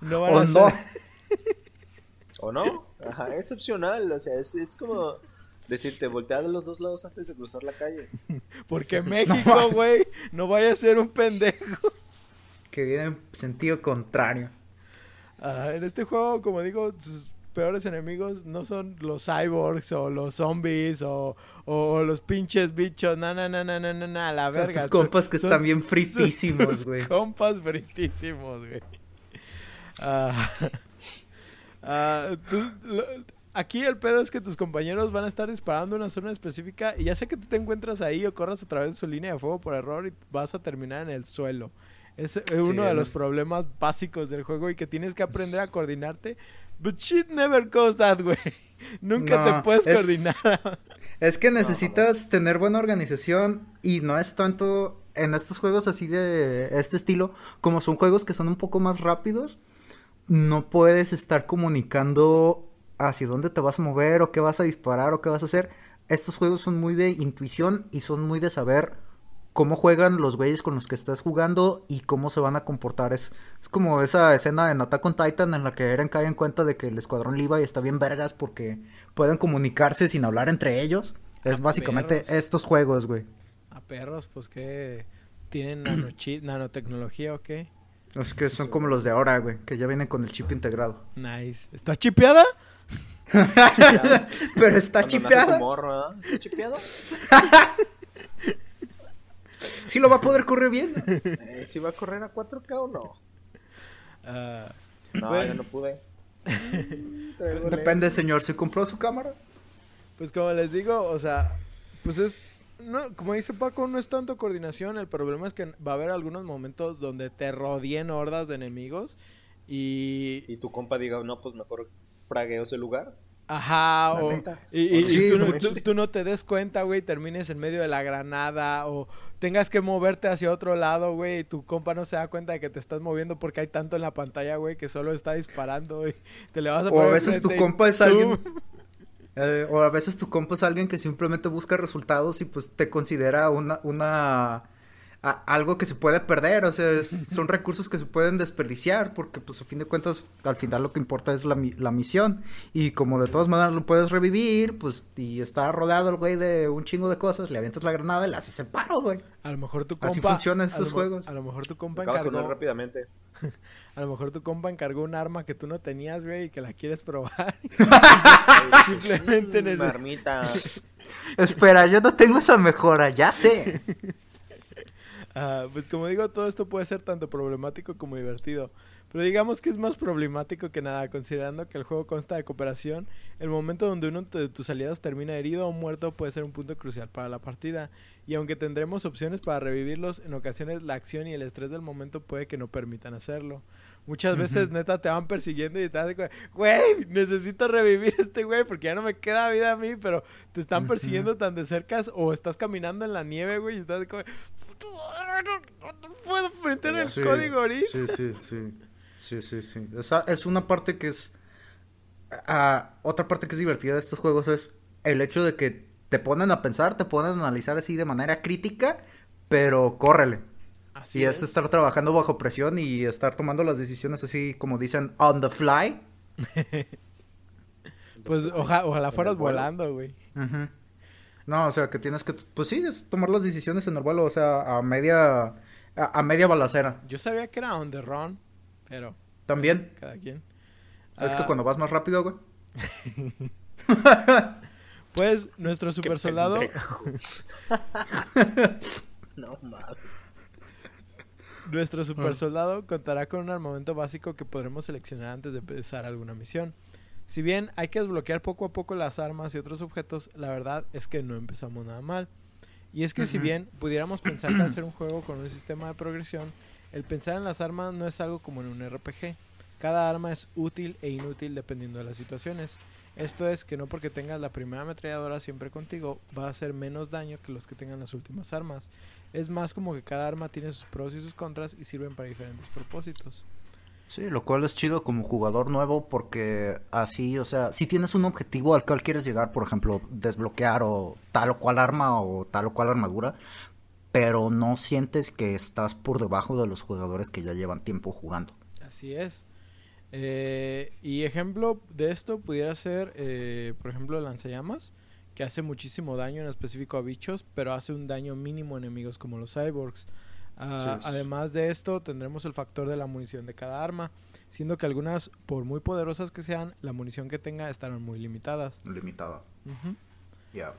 no van ¿O a no? ¿O no? Ajá, es opcional, o sea, es, es como decirte, voltea de los dos lados antes de cruzar la calle. porque México, güey, no vaya a ser un pendejo. Que viene en sentido contrario. Ah, en este juego, como digo, sus peores enemigos no son los cyborgs o los zombies o, o los pinches bichos, no, no, no, no, no, no, no, a la Son verga. tus compas que Son- están bien son fritísimos, tus güey. Compas fritísimos, güey. Ah, ah, aquí el pedo es que tus compañeros van a estar disparando en una zona específica y ya sea que tú te encuentras ahí o corras a través de su línea de fuego por error y vas a terminar en el suelo. Es eh, uno de los problemas básicos del juego y que tienes que aprender a coordinarte. But shit never goes that way. Nunca te puedes es- coordinar. Es que necesitas tener buena organización y no es tanto en estos juegos así de este estilo, como son juegos que son un poco más rápidos, no puedes estar comunicando hacia dónde te vas a mover o qué vas a disparar o qué vas a hacer. Estos juegos son muy de intuición y son muy de saber cómo juegan los güeyes con los que estás jugando y cómo se van a comportar. Es, es como esa escena en Attack on Titan en la que Eren cae en cuenta de que el escuadrón Levi está bien vergas porque pueden comunicarse sin hablar entre ellos. Es básicamente perros. estos juegos, güey. A perros, pues que tienen nanotecnología o qué. Es que son como los de ahora, güey, que ya vienen con el chip integrado. Nice. ¿Está chipeada? Pero está morro, ¿ah? ¿Está chipeado? Sí lo va a poder correr bien. Eh, ¿Si va a correr a 4K o no? Ah, No, Bueno. yo no pude. Depende, señor. ¿Se compró su cámara? pues como les digo, o sea, pues es... No, como dice Paco, no es tanto coordinación. El problema es que va a haber algunos momentos donde te rodeen hordas de enemigos y... Y tu compa diga, no, pues mejor fragueo ese lugar. Ajá, o... Y, y- tú, no, güey. tú- tú no te des cuenta, güey, termines en medio de la granada o tengas que moverte hacia otro lado, güey, y tu compa no se da cuenta de que te estás moviendo porque hay tanto en la pantalla, güey, que solo está disparando, y Te le vas a O poner a veces tu compa es tú- alguien. eh, o a veces tu compa es alguien que simplemente busca resultados y pues te considera una, una a- algo que se puede perder, o sea, es- son recursos que se pueden desperdiciar porque pues a fin de cuentas al final lo que importa es la, la misión y como de todas maneras lo puedes revivir, pues y está rodeado el güey de un chingo de cosas, le avientas la granada y le haces el paro, güey. A lo mejor tu compa... Así funcionan a estos juegos. A lo mejor tu compa Acabas con él encargó... rápidamente. A lo mejor tu compa encargó un arma que tú no tenías, güey, y que la quieres probar. Simplemente Marmita. Espera, yo no tengo esa mejora, ya sé. Ah, pues como digo, todo esto puede ser tanto problemático como divertido. Pero digamos que es más problemático que nada, considerando que el juego consta de cooperación. El momento donde uno de tus aliados termina herido o muerto puede ser un punto crucial para la partida. Y aunque tendremos opciones para revivirlos, en ocasiones la acción y el estrés del momento puede que no permitan hacerlo. Muchas veces, neta, te van persiguiendo y estás de que, güey, necesito revivir este güey porque ya no me queda vida a mí, pero te están persiguiendo tan de cerca o estás caminando en la nieve, güey, y estás de como, "Puta madre, no, no puedo meter el Sí, código ahorita. Sí, sí, sí. Sí, sí, sí. Esa es una parte que es. ah, otra parte que es divertida de estos juegos es el hecho de que te ponen a pensar, te ponen a analizar así de manera crítica, pero córrele. Así y es estar trabajando bajo presión y estar tomando las decisiones así como dicen on the fly. Pues oja- ojalá fueras volando, güey. No, o sea, que tienes que, pues sí, es tomar las decisiones en el vuelo, o sea, a media, a, a media balacera. Yo sabía que era on the run, pero También, cada quien. es que Ah, cuando vas más rápido, güey. Pues nuestro super soldado, no mames. Nuestro super soldado contará con un armamento básico que podremos seleccionar antes de empezar alguna misión. Si bien hay que desbloquear poco a poco las armas y otros objetos, la verdad es que no empezamos nada mal. Y es que si bien pudiéramos pensar al ser un juego con un sistema de progresión, el pensar en las armas no es algo como en un RPG. Cada arma es útil e inútil dependiendo de las situaciones. Esto es que no porque tengas la primera ametralladora siempre contigo va a hacer menos daño que los que tengan las últimas armas. Es más como que cada arma tiene sus pros y sus contras y sirven para diferentes propósitos. Sí, lo cual es chido como jugador nuevo porque así, o sea, si tienes un objetivo al cual quieres llegar, por ejemplo, desbloquear o tal o cual arma o tal o cual armadura, pero no sientes que estás por debajo de los jugadores que ya llevan tiempo jugando. Así es. Eh, y ejemplo de esto pudiera ser, eh, por ejemplo, lanzallamas, que hace muchísimo daño en específico a bichos, pero hace un daño mínimo a enemigos como los cyborgs. Ah, Además de esto, tendremos el factor de la munición de cada arma, siendo que algunas, por muy poderosas que sean, la munición que tenga estarán muy limitadas. Limitada. Ya.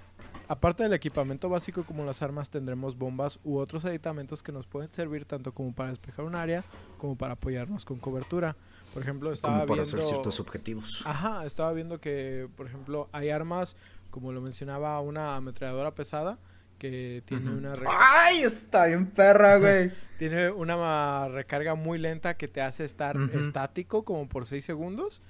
Aparte del equipamiento básico como las armas, tendremos bombas u otros aditamentos que nos pueden servir tanto como para despejar un área como para apoyarnos con cobertura. Por ejemplo, estaba Como para viendo... hacer ciertos objetivos. Ajá, estaba viendo que, por ejemplo, hay armas, como lo mencionaba, una ametralladora pesada que tiene Ujú. una re- ¡Ay! Está bien perra, güey. tiene una recarga muy lenta que te hace estar Ujú. estático como por 6 segundos.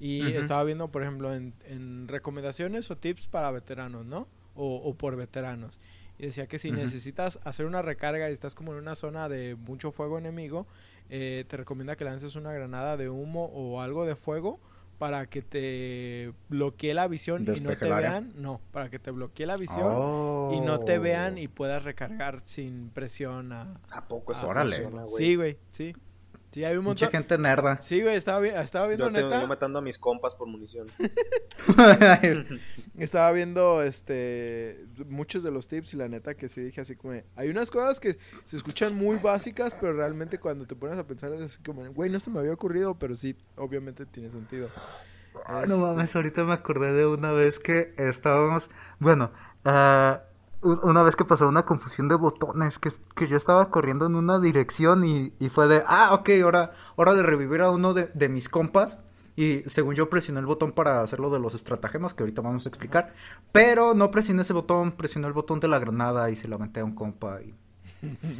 Y Ujú. estaba viendo, por ejemplo, en, en recomendaciones o tips para veteranos, ¿no? O, o por veteranos. Y decía que si necesitas hacer una recarga y estás como en una zona de mucho fuego enemigo, eh, te recomienda que lances una granada de humo o algo de fuego para que te bloquee la visión y no te vean. No, para que te bloquee la visión Oh. y no te vean y puedas recargar sin presión a, ¿A poco Ah, órale. funciona, güey? Sí, güey, sí. Sí, hay un Mucha montón. gente nerda. Sí, güey, estaba, vi- estaba viendo Yo, tengo- neta. yo matando a mis compas por munición. Estaba viendo este muchos de los tips y la neta que sí dije así como, hay unas cosas que se escuchan muy básicas, pero realmente cuando te pones a pensar es así como, güey, no se me había ocurrido, pero sí, obviamente tiene sentido. No mames, ahorita me acordé de una vez que estábamos, bueno, ah, u- una vez que pasó una confusión de botones, que, que yo estaba corriendo en una dirección y, y fue de, ah, ok, hora, hora de revivir a uno de, de mis compas. Y según yo presioné el botón para hacerlo de los estratagemas, que ahorita vamos a explicar. Pero no presioné ese botón, presioné el botón de la granada y se la aventé a un compa. Y,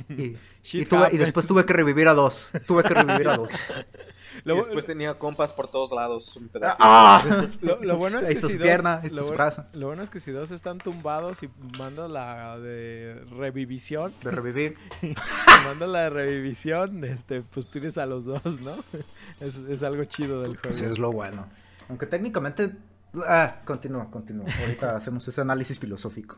y, y tuve- y happens. después tuve que revivir a dos. Tuve que revivir a dos. Y después tenía compas por todos lados. Un pedacito. ¡Ah! lo- lo bueno es que si dos, lo, bueno es que si dos están tumbados y mandas la de revivisión, De revivir. y mandas la de revivisión, este, pues pides a los dos, ¿no? Es, es algo chido del juego. Sí, es lo bueno. Aunque técnicamente. Ah, continúa, continúa. Ahorita hacemos ese análisis filosófico.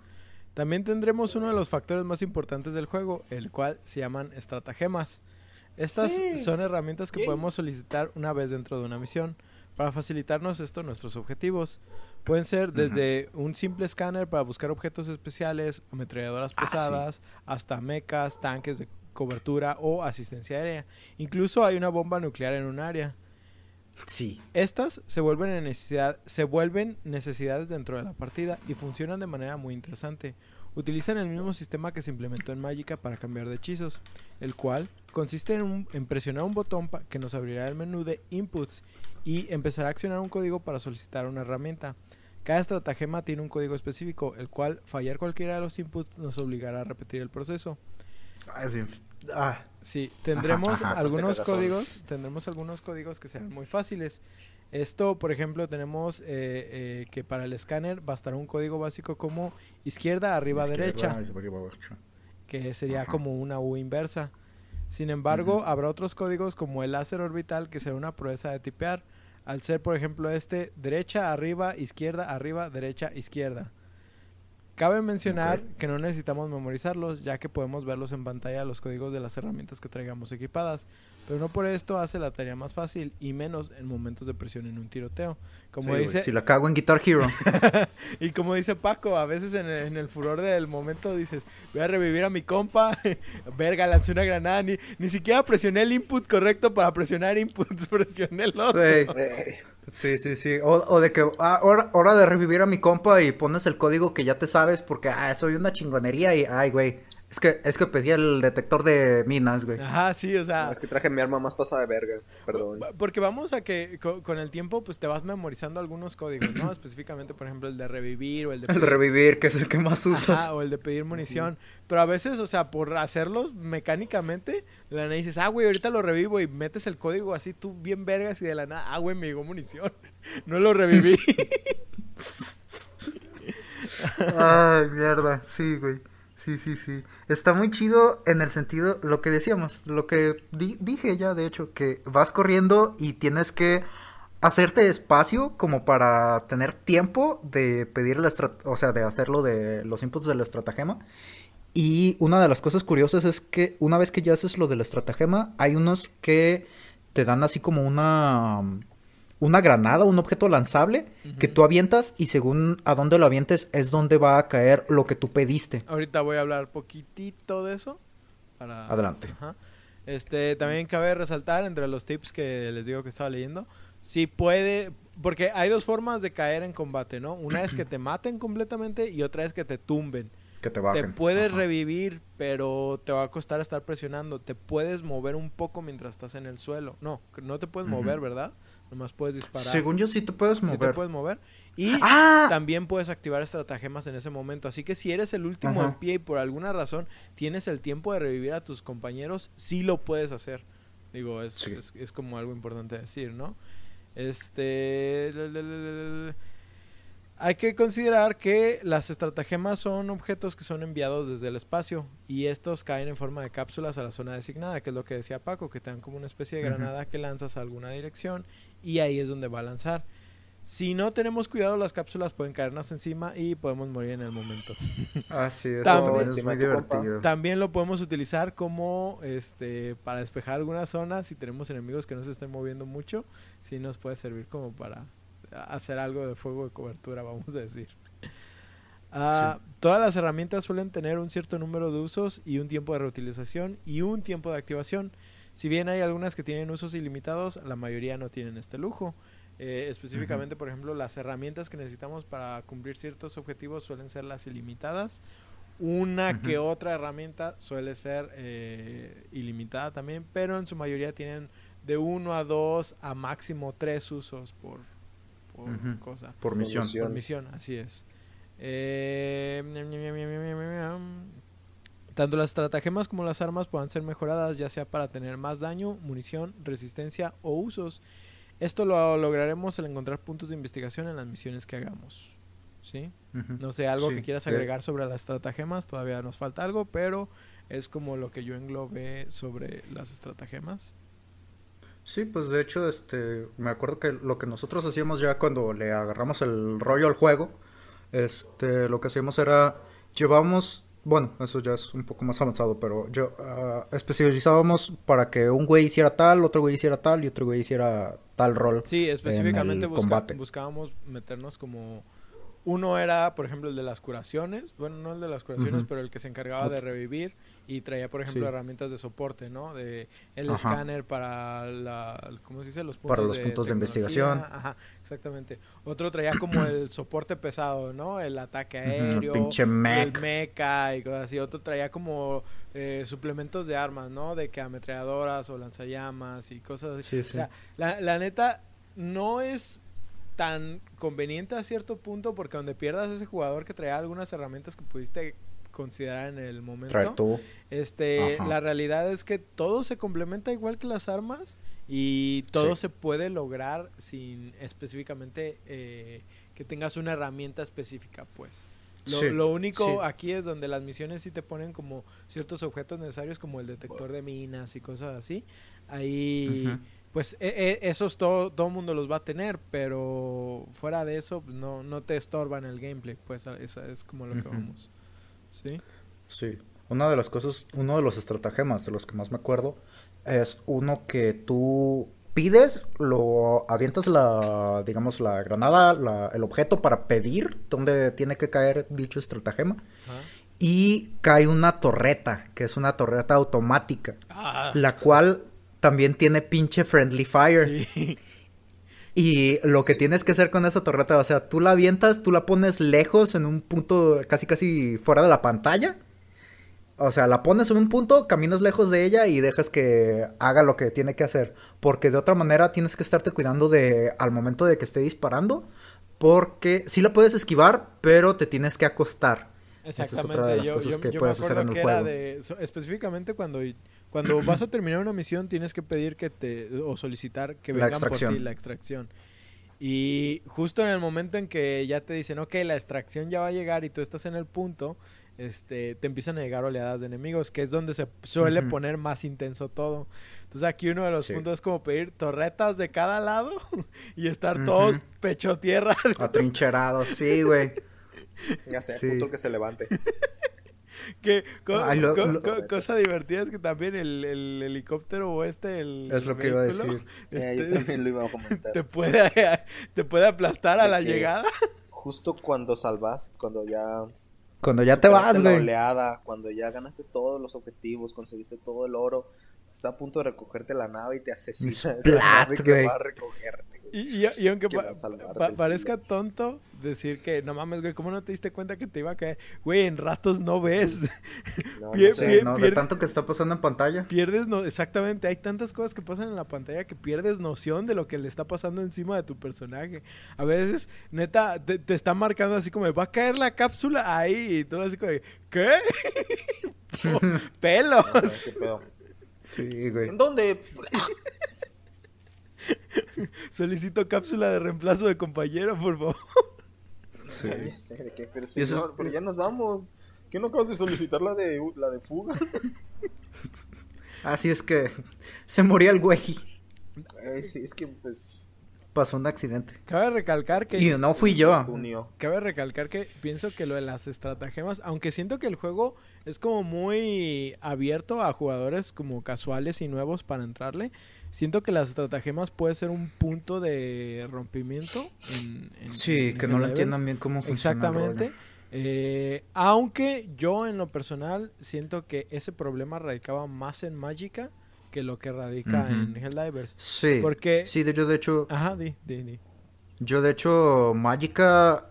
También tendremos uno de los factores más importantes del juego, el cual se llaman estratagemas. Estas Sí. son herramientas que podemos solicitar una vez dentro de una misión para facilitarnos esto nuestros objetivos. Pueden ser desde un simple escáner para buscar objetos especiales, ametralladoras Ah, sí. pesadas, hasta mechas, tanques de cobertura o asistencia aérea. Incluso hay una bomba nuclear en un área. Sí. Estas se vuelven, en necesidad, se vuelven necesidades dentro de la partida y funcionan de manera muy interesante. Utilizan el mismo sistema que se implementó en Magica para cambiar de hechizos, el cual consiste en, un- en presionar un botón que nos abrirá el menú de inputs y empezará a accionar un código para solicitar una herramienta. Cada estratagema tiene un código específico, el cual fallar cualquiera de los inputs nos obligará a repetir el proceso. Ah, sí. Ah, Sí, tendremos ajá. algunos códigos, tendremos algunos códigos que serán muy fáciles. Esto, por ejemplo, tenemos eh, eh, que para el escáner bastará un código básico como izquierda, arriba, izquierda, derecha, arriba, derecha. que sería Ajá. como una U inversa. Sin embargo, habrá otros códigos como el láser orbital que será una proeza de tipear. Al ser, por ejemplo, este derecha, arriba, izquierda, arriba, derecha, izquierda. Cabe mencionar que no necesitamos memorizarlos, ya que podemos verlos en pantalla los códigos de las herramientas que traigamos equipadas. Pero no por esto hace la tarea más fácil y menos en momentos de presión en un tiroteo. Como Sí, dice, Si la cago en Guitar Hero. y como dice Paco, a veces en el, en el furor del momento dices, voy a revivir a mi compa, verga, lancé una granada, ni, ni siquiera presioné el input correcto para presionar inputs, presioné el otro. Sí, sí, sí. O, o de que, ah, hora, hora de revivir a mi compa y pones el código que ya te sabes porque, ah, soy una chingonería y, ay, güey, es que, es que pedí el detector de minas, güey. Ajá, sí, o sea, es que traje mi arma más pasada de verga. Perdón. Porque vamos a que co- con, el tiempo pues te vas memorizando algunos códigos, ¿no? Específicamente, por ejemplo, el de revivir o el de El pedir- revivir, que es el que más usas. Ajá, o el de pedir munición. Pero a veces, o sea, por hacerlos mecánicamente, de la nada dices, ah, güey, ahorita lo revivo y metes el código así tú bien vergas y de la nada, ah, güey, me llegó munición. no lo reviví. Ay, mierda, sí, güey. Sí, sí, sí. Está muy chido en el sentido, lo que decíamos, lo que di- dije ya, de hecho, que vas corriendo y tienes que hacerte espacio como para tener tiempo de pedir la o sea, de hacerlo de los inputs del estratagema. Y una de las cosas curiosas es que una vez que ya haces lo del estratagema, hay unos que te dan así como una una granada, un objeto lanzable que tú avientas y según a dónde lo avientes es donde va a caer lo que tú pediste. Ahorita voy a hablar poquitito de eso. Para... Adelante. Ajá. Este, también cabe resaltar entre los tips que les digo que estaba leyendo, si puede, porque hay dos formas de caer en combate, ¿no? Una es que te maten completamente y otra es que te tumben. Que te Te puedes revivir, pero te va a costar estar presionando. Te puedes mover un poco mientras estás en el suelo. No, no te puedes mover, ¿verdad? Nomás puedes disparar. Según yo sí te puedes Sí mover. te puedes mover. Y ¡Ah! también puedes activar estratagemas en ese momento. Así que si eres el último Ajá. en pie y por alguna razón tienes el tiempo de revivir a tus compañeros, sí lo puedes hacer. Digo, es, Sí. es, es como algo importante decir, ¿no? Este... la, la, la, la, la. Hay que considerar que las estratagemas son objetos que son enviados desde el espacio y estos caen en forma de cápsulas a la zona designada, que es lo que decía Paco, que te dan como una especie de granada que lanzas a alguna dirección y ahí es donde va a lanzar. Si no tenemos cuidado, las cápsulas pueden caernos encima y podemos morir en el momento. Ah, sí, eso También. es muy divertido. También lo podemos utilizar como este para despejar algunas zonas si tenemos enemigos que no se estén moviendo mucho, sí nos puede servir como para hacer algo de fuego de cobertura, vamos a decir. Ah, Todas las herramientas suelen tener un cierto número de usos y un tiempo de reutilización y un tiempo de activación. Si bien hay algunas que tienen usos ilimitados, la mayoría no tienen este lujo. Eh, específicamente, por ejemplo, las herramientas que necesitamos para cumplir ciertos objetivos suelen ser las ilimitadas. Una que Ujú. otra herramienta suele ser eh, ilimitada también, pero en su mayoría tienen de uno a dos a máximo tres usos por, por Ujú. cosa. Por misión. misión. Por misión, así es. Eh. Tanto las estratagemas como las armas puedan ser mejoradas, ya sea para tener más daño, munición, resistencia o usos. Esto lo lograremos al encontrar puntos de investigación en las misiones que hagamos. ¿Sí? No sé, algo Sí, que quieras agregar sobre las estratagemas, todavía nos falta algo, pero es como lo que yo englobé sobre las estratagemas. Sí, pues de hecho, este, me acuerdo que lo que nosotros hacíamos ya cuando le agarramos el rollo al juego, este, lo que hacíamos era, llevábamos, bueno, eso ya es un poco más avanzado, pero yo, ah, especializábamos para que un güey hiciera tal, otro güey hiciera tal y otro güey hiciera tal rol. Sí, específicamente busca- buscábamos meternos como... Uno era, por ejemplo, el de las curaciones. Bueno, no el de las curaciones, pero el que se encargaba de revivir y traía, por ejemplo, Sí. herramientas de soporte, ¿no? De el Ajá. escáner para la... ¿Cómo se dice? Los puntos Para los puntos de investigación. Ajá, exactamente. Otro traía como el soporte pesado, ¿no? El ataque aéreo. pinche el mech. mecha y cosas así. Otro traía como eh, suplementos de armas, ¿no? De que ametralladoras o lanzallamas y cosas así. Sí, O sí. sea, la, la neta no es tan conveniente a cierto punto porque donde pierdas ese jugador que traía algunas herramientas que pudiste considerar en el momento, Traer tú. este, Ajá. la realidad es que todo se complementa igual que las armas y todo Sí. se puede lograr sin específicamente eh, que tengas una herramienta específica, pues. Lo, Sí, lo único sí. aquí es donde las misiones sí te ponen como ciertos objetos necesarios como el detector de minas y cosas así. Ahí. Pues e- e- esos todo todo mundo los va a tener, pero fuera de eso pues, no no te estorban el gameplay, pues esa es como lo que vamos. ¿Sí? Sí. Una de las cosas, uno de los estratagemas de los que más me acuerdo es uno que tú pides, lo avientas la, digamos, la granada, la- el objeto para pedir dónde tiene que caer dicho estratagema y cae una torreta, que es una torreta automática, Ah, la cual también tiene pinche friendly fire. sí. Y lo que Sí. tienes que hacer con esa torreta, o sea, tú la avientas, tú la pones lejos en un punto casi casi fuera de la pantalla. O sea, la pones en un punto, caminas lejos de ella y dejas que haga lo que tiene que hacer. Porque de otra manera tienes que estarte cuidando de al momento de que esté disparando. Porque sí la puedes esquivar, pero te tienes que acostar. Esa es otra de las yo, cosas yo- que yo puedes hacer en el juego. de específicamente cuando cuando vas a terminar una misión tienes que pedir que te o solicitar que vengan por ti la extracción. Y justo en el momento en que ya te dicen, ok, la extracción ya va a llegar y tú estás en el punto, este, te empiezan a llegar oleadas de enemigos, que es donde se suele Ujú. poner más intenso todo. Entonces aquí uno de los Sí. puntos es como pedir torretas de cada lado y estar Ujú. todos pecho tierra. Atrincherado, sí, güey. Ya sé, Sí. punto que se levante. Que co- Ay, lo- co- lo- co- cosa divertida es que también el, el helicóptero o este, el Es lo que iba a decir. Eh, yo este, también lo iba a comentar. te puede te puede aplastar a la llegada. Justo cuando salvaste, cuando ya Cuando ya te vas, la güey. oleada, cuando ya ganaste todos los objetivos, conseguiste todo el oro, está a punto de recogerte la nave y te asesina esa Splat, nave que güey. va a recogerte. Y, y- y aunque pa- pa- parezca tonto decir que no mames, güey, ¿cómo no te diste cuenta que te iba a caer? Güey, en ratos no ves. No, sé. Sí, bien. no, de tanto que está pasando en pantalla. pierdes no exactamente, hay tantas cosas que pasan en la pantalla que pierdes noción de lo que le está pasando encima de tu personaje. A veces, neta, te, te está marcando así como, va a caer la cápsula ahí y todo así como, de, ¿qué? Pelos. No, qué pedo. Sí, güey. ¿En dónde? Solicito cápsula de reemplazo de compañero, por favor. Sí. Pero, eso es- pero ya nos vamos. ¿Qué no acabas de solicitar la de, la de fuga? Así es que se moría el güey. Ay, sí, es que pues Pasó un accidente. Cabe recalcar que... Y no fui yo. Cabe recalcar que pienso que lo de las estratagemas, aunque siento que el juego es como muy abierto a jugadores como casuales y nuevos para entrarle, siento que las estratagemas puede ser un punto de rompimiento. En, en- Sí, en que no lo entiendan bien cómo funciona. Exactamente. Eh, aunque yo en lo personal siento que ese problema radicaba más en Magica que lo que radica Ujú. en Helldivers. Sí. Porque... Sí, de, yo de hecho, Ajá, di, di, di. yo de hecho, Magica...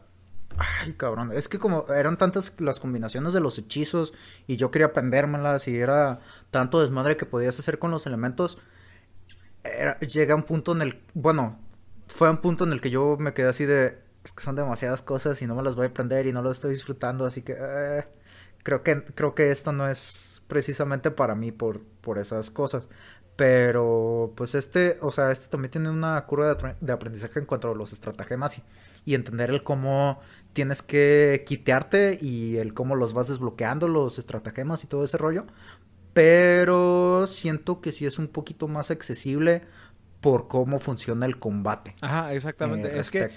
Ay, cabrón. Es que como eran tantas las combinaciones de los hechizos y yo quería aprendérmelas y era tanto desmadre que podías hacer con los elementos, era- llega un punto en el... Bueno, fue un punto en el que yo me quedé así de... Es que son demasiadas cosas y no me las voy a aprender y no lo estoy disfrutando, así que... eh, creo que creo que esto no es precisamente para mí por, por esas cosas. Pero, pues este, o sea, este también tiene una curva de, apre- de aprendizaje en cuanto a los estratagemas y, y entender el cómo tienes que quitearte y el cómo los vas desbloqueando, los estratagemas y todo ese rollo. Pero siento que sí es un poquito más accesible por cómo funciona el combate. Ajá, exactamente. eh, es que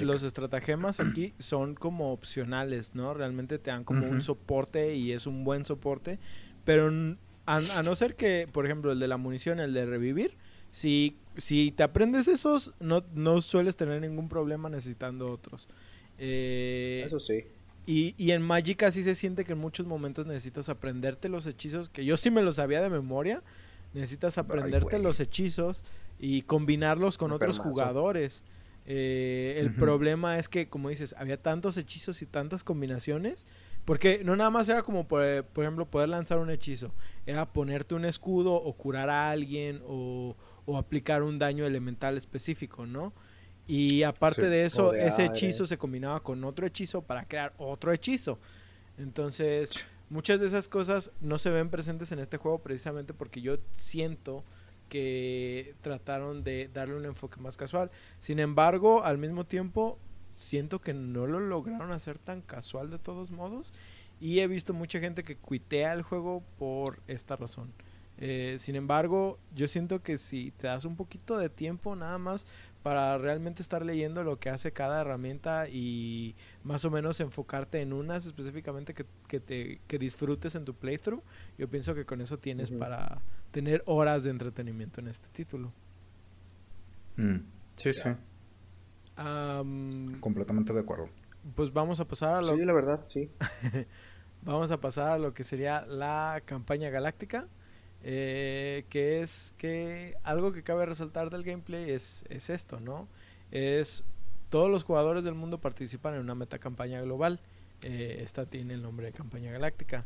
los, estratagemas aquí son como opcionales, ¿no? Realmente te dan como un soporte y es un buen soporte. Pero n- a, a no ser que, por ejemplo, el de la munición, el de revivir, si, si te aprendes esos, no, no sueles tener ningún problema necesitando otros. Eh, Eso sí. y, y en Magic sí se siente que en muchos momentos necesitas aprenderte los hechizos, que yo sí me los sabía de memoria. Necesitas aprenderte los hechizos y combinarlos con Un otros permazo. jugadores. Eh, el problema es que, como dices, había tantos hechizos y tantas combinaciones. Porque no nada más era como, por, por ejemplo, poder lanzar un hechizo. Era ponerte un escudo o curar a alguien o, o aplicar un daño elemental específico, ¿no? Y aparte Sí. de eso, de ese hechizo se combinaba con otro hechizo para crear otro hechizo. Entonces, muchas de esas cosas no se ven presentes en este juego precisamente porque yo siento que trataron de darle un enfoque más casual. Sin embargo, al mismo tiempo, siento que no lo lograron hacer tan casual de todos modos. Y he visto mucha gente que cuitea el juego por esta razón. Eh, sin embargo, yo siento que si te das un poquito de tiempo nada más para realmente estar leyendo lo que hace cada herramienta y más o menos enfocarte en unas específicamente que, que te, que disfrutes en tu playthrough, yo pienso que con eso tienes para tener horas de entretenimiento en este título. Mm, Sí, sí, Am, completamente de acuerdo. pues vamos a pasar a lo, Sí, la verdad, sí. vamos a pasar a lo que sería la campaña galáctica. eh, que es que algo que cabe resaltar del gameplay es, es esto, ¿no? Es todos los jugadores del mundo participan en una metacampaña global. Eh, esta tiene el nombre de campaña galáctica.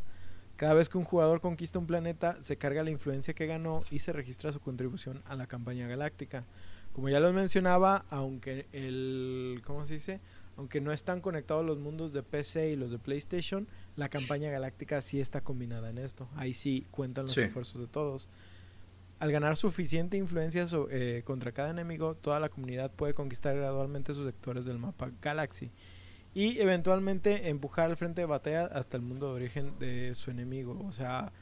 Cada vez que un jugador conquista un planeta, se carga la influencia que ganó y se registra su contribución a la campaña galáctica. Como ya lo mencionaba, aunque el ¿cómo se dice? Aunque no están conectados los mundos de PC y los de PlayStation, la campaña galáctica sí está combinada en esto. Ahí sí cuentan los Sí. esfuerzos de todos. Al ganar suficiente influencia so- eh, contra cada enemigo, toda la comunidad puede conquistar gradualmente sus sectores del mapa Galaxy y eventualmente empujar al frente de batalla hasta el mundo de origen de su enemigo. O sea,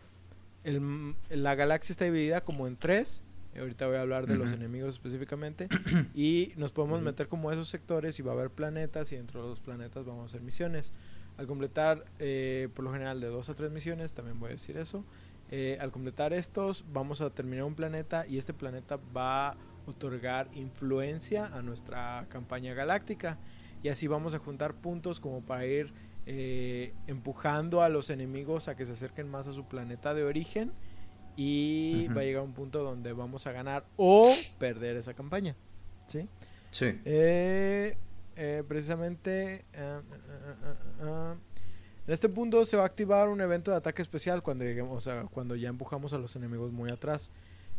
el la galaxia está dividida como en tres. Ahorita voy a hablar de los Ujú. enemigos específicamente. y nos podemos Ujú. meter como esos sectores y va a haber planetas y dentro de los planetas vamos a hacer misiones. Al completar eh, por lo general de dos a tres misiones, también voy a decir eso. eh, al completar estos vamos a terminar un planeta y este planeta va a otorgar influencia a nuestra campaña galáctica y así vamos a juntar puntos como para ir eh, empujando a los enemigos a que se acerquen más a su planeta de origen y va a llegar un punto donde vamos a ganar o perder esa campaña. ¿sí? Sí. Eh, eh, precisamente ah. en este punto se va a activar un evento de ataque especial cuando lleguemos, o sea, cuando ya empujamos a los enemigos muy atrás,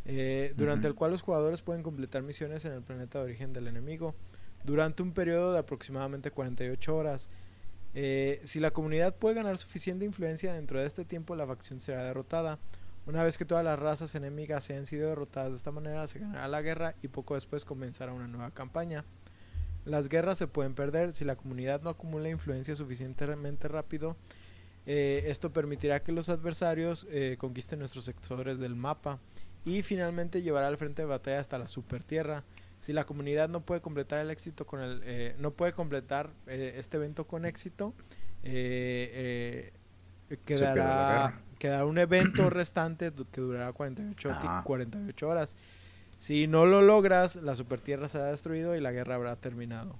eh, durante el cual los jugadores pueden completar misiones en el planeta de origen del enemigo durante un periodo de aproximadamente 48 horas. Eh, si la comunidad puede ganar suficiente influencia dentro de este tiempo, la facción será derrotada. Una vez que todas las razas enemigas se han sido derrotadas de esta manera, se ganará la guerra y poco después comenzará una nueva campaña. Las guerras se pueden perder si la comunidad no acumula influencia suficientemente rápido. Eh, esto permitirá que los adversarios eh, conquisten nuestros sectores del mapa y finalmente llevará al frente de batalla hasta la super tierra. Si la comunidad no puede completar el éxito con el, eh, no puede completar este evento con éxito, quedará, quedará un evento restante que durará 48, ti- Ah. 48 horas. Si no lo logras, la super tierra será destruido y la guerra habrá terminado.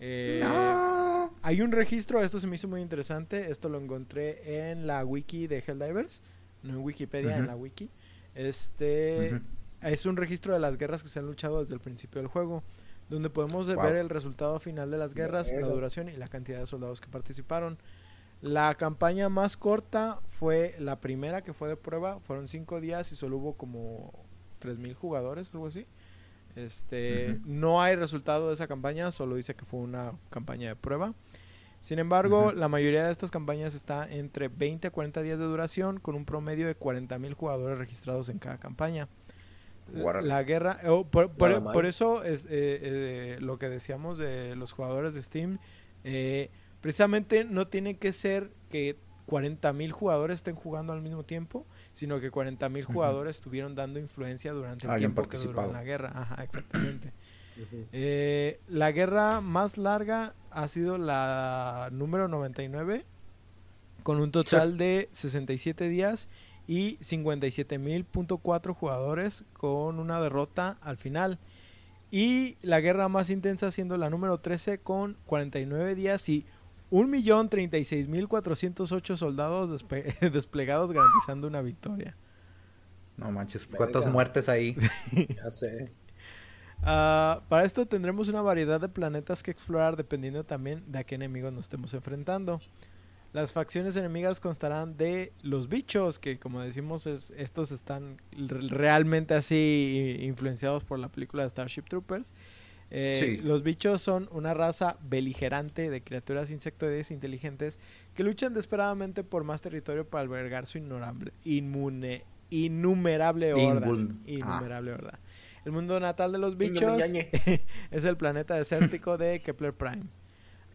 Eh, No. hay un registro, esto se me hizo muy interesante, esto lo encontré en la wiki de Helldivers, no en Wikipedia, en la wiki. Este es un registro de las guerras que se han luchado desde el principio del juego, donde podemos Wow. ver el resultado final de las guerras, la duración y la cantidad de soldados que participaron. La campaña más corta fue la primera que fue de prueba, fueron cinco días y solo hubo como 3.000 jugadores, algo así. Este, no hay resultado de esa campaña, solo dice que fue una campaña de prueba. Sin embargo, la mayoría de estas campañas está entre 20 a 40 días de duración, con un promedio de 40.000 jugadores registrados en cada campaña. La- guerra, oh, por, eso es eh, eh, lo que decíamos de los jugadores de Steam. eh, precisamente no tiene que ser que 40.000 jugadores estén jugando al mismo tiempo, sino que 40.000 Ujú. jugadores estuvieron dando influencia durante el Hayan tiempo que duró la guerra. Ajá, exactamente. Eh, la guerra más larga ha sido la número 99, con un total de 67 días y 57.000.4 jugadores con una derrota al final. Y la guerra más intensa siendo la número 13 con 49 días y 1.036.408 soldados despe- desplegados garantizando una victoria. No manches, Verga. cuántas muertes ahí. Ya sé. Ah, para esto tendremos una variedad de planetas que explorar dependiendo también de a qué enemigos nos estemos enfrentando. Las facciones enemigas constarán de los bichos, que como decimos, es, estos están re- realmente así influenciados por la película de Starship Troopers. Eh, Sí. Los bichos son una raza beligerante de criaturas insectoides inteligentes que luchan desesperadamente por más territorio para albergar su ignorable, inmune, innumerable horda. Invul- Innumerable horda. El mundo natal de los bichos es el planeta desértico de Kepler Prime.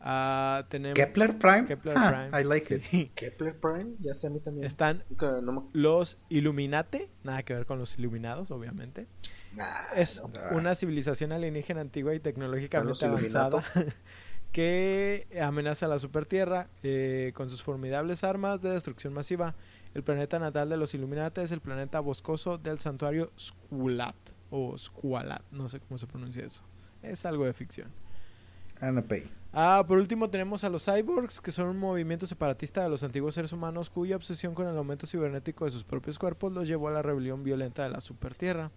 Ah, tenemos Kepler Prime. Kepler Ah, Prime. I like it. Kepler Prime, ya sé a mí también. Están Nunca- no me- los Illuminati, nada que ver con los Iluminados, obviamente. Nah, Es una civilización alienígena antigua y tecnológicamente avanzada que amenaza a la Supertierra eh, con sus formidables armas de destrucción masiva. El planeta natal de los Illuminati es el planeta boscoso del santuario Skulat o Squalat, no sé cómo se pronuncia eso. Es algo de ficción. NP. Ah, por último tenemos a los cyborgs, que son un movimiento separatista de los antiguos seres humanos cuya obsesión con el aumento cibernético de sus propios cuerpos los llevó a la rebelión violenta de la Supertierra.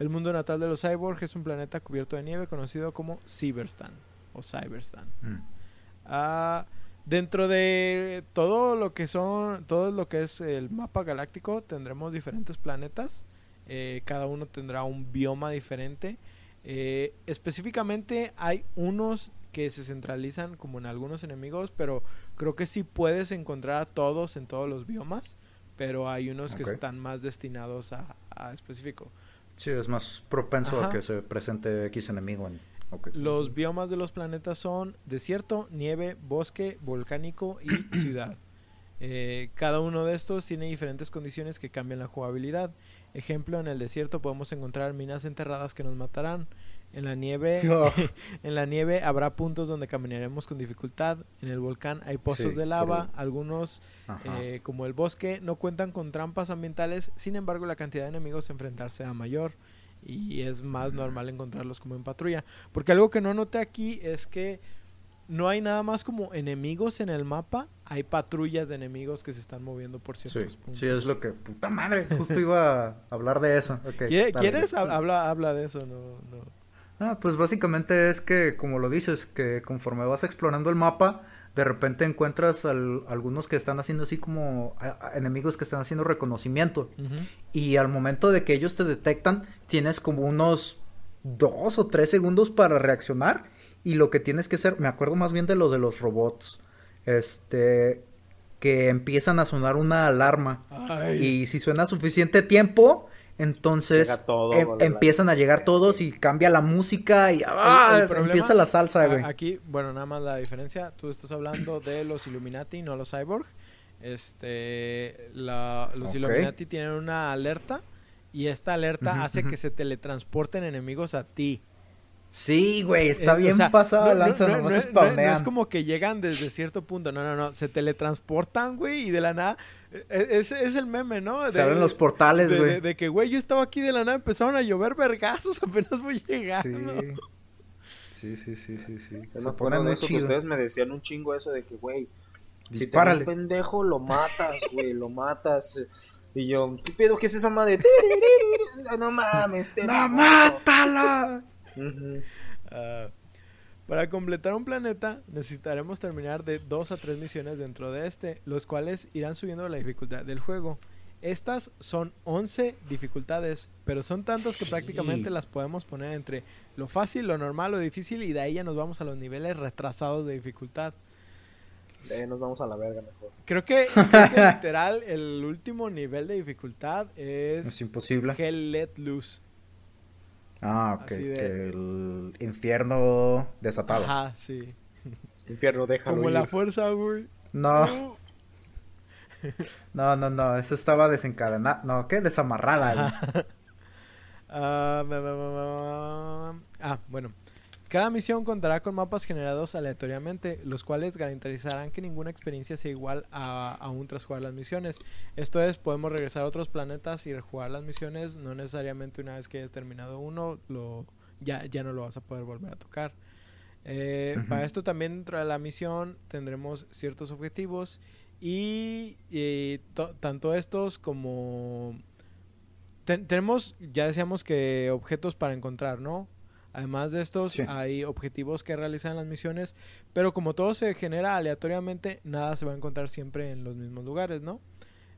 El mundo natal de los cyborgs es un planeta cubierto de nieve conocido como Cyberstan o Cyberstan. Mm. Ah, dentro de todo lo que son, todo lo que es el mapa galáctico, tendremos diferentes planetas. Eh, cada uno tendrá un bioma diferente. Eh, específicamente hay unos que se centralizan como en algunos enemigos, pero creo que sí puedes encontrar a todos en todos los biomas, pero hay unos que están más destinados a, a específico. Sí, es más propenso Ajá. a que se presente X enemigo en. Los biomas de los planetas son desierto, nieve, bosque, volcánico y ciudad. Eh, cada uno de estos tiene diferentes condiciones que cambian la jugabilidad. Ejemplo, en el desierto podemos encontrar minas enterradas que nos matarán. En la nieve, Oh, en la nieve habrá puntos donde caminaremos con dificultad. En el volcán hay pozos Sí, de lava. Algunos, eh, como el bosque, no cuentan con trampas ambientales. Sin embargo, la cantidad de enemigos a enfrentar será mayor. Y es más normal encontrarlos como en patrulla. Porque algo que no noté aquí es que no hay nada más como enemigos en el mapa. Hay patrullas de enemigos que se están moviendo por Sí, ciertos puntos. sí, es lo que. Puta madre, justo iba a hablar de eso. Ok, ¿Quiere- dale. ¿Quieres? Hab- Habla, habla de eso, no, no. Ah, pues básicamente es que, como lo dices, que conforme vas explorando el mapa, de repente encuentras al- algunos que están haciendo así como a- a enemigos que están haciendo reconocimiento. Y al momento de que ellos te detectan, tienes como unos dos o tres segundos para reaccionar. Y lo que tienes que hacer, me acuerdo más bien de lo de los robots, este, que empiezan a sonar una alarma. Ay. Y si suena suficiente tiempo, entonces Llega todo, em- empiezan a llegar todos y cambia la música y ¡ah! el problema- empieza la salsa, A- güey. Aquí, bueno, nada más la diferencia. Tú estás hablando de los Illuminati, no los Cyborg. Este, la- los. Illuminati tienen una alerta y esta alerta hace que se teletransporten enemigos a ti. Sí, güey, está Eh, o bien sea, pasada no- la lanza, no- no- nomás no es- no- es como que llegan desde cierto punto, no, no, no, se teletransportan, güey, y de la nada, e- e- ese es el meme, ¿no? Se abren los portales, güey. de- de que, güey, yo estaba aquí de la nada, empezaron a llover vergazos, apenas voy llegando. Sí. Sí, sí, sí, sí, sí. Se pone muy eso que chido. ustedes me decían un chingo eso de que, güey, si te un pendejo, lo matas, güey, lo matas. Y yo, ¿qué pedo? ¿Qué es esa madre? No mames, te ¡No, mato". Ah, para completar un planeta necesitaremos terminar de dos a tres misiones dentro de este, los cuales irán subiendo la dificultad del juego. Estas son 11 dificultades, pero son tantas que prácticamente las podemos poner entre lo fácil, lo normal, lo difícil y de ahí ya nos vamos a los niveles retrasados de dificultad. Eh, nos vamos a la verga mejor. Creo que, creo que literal el último nivel de dificultad Es es imposible. Hell Let Loose. Ah, ok. Así de- Que el infierno desatado. Ajá, sí. Infierno, déjalo Como ir. la fuerza, güey. No, no, no, no. Eso estaba desencadenada. No, ¿qué? Desamarrada. Ah, ah, bueno. Cada misión contará con mapas generados aleatoriamente, los cuales garantizarán que ninguna experiencia sea igual a, aún tras jugar las misiones. Esto es, podemos regresar a otros planetas y rejugar las misiones, no necesariamente una vez que hayas terminado uno, lo, ya, ya no lo vas a poder volver a tocar. Eh. Para esto también dentro de la misión tendremos ciertos objetivos y, y to- tanto estos como... ten- tenemos, ya decíamos que objetos para encontrar, ¿no? Además de estos, Sí. hay objetivos que realizan las misiones, pero como todo se genera aleatoriamente, nada se va a encontrar siempre en los mismos lugares, ¿no?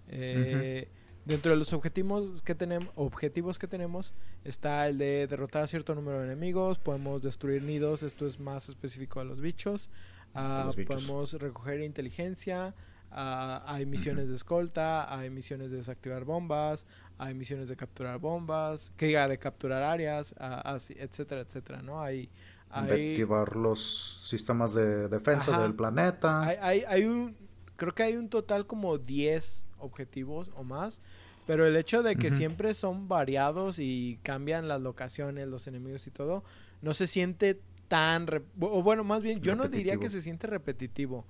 Eh, Dentro de los objetivos que tenemos, objetivos que tenemos está el de derrotar a cierto número de enemigos, podemos destruir nidos, esto es más específico a los bichos, ah, los bichos. podemos recoger inteligencia, ah, hay misiones de escolta, hay misiones de desactivar bombas, hay misiones de capturar bombas, que diga de capturar áreas, ah, así, etcétera, etcétera, ¿no? Hay Hay- de activar los sistemas de defensa Ajá. del planeta. Hay, hay, hay un, creo que hay un total como 10 objetivos o más, pero el hecho de que siempre son variados y cambian las locaciones, los enemigos y todo, no se siente tan, o bueno, más bien, yo no diría que se siente repetitivo.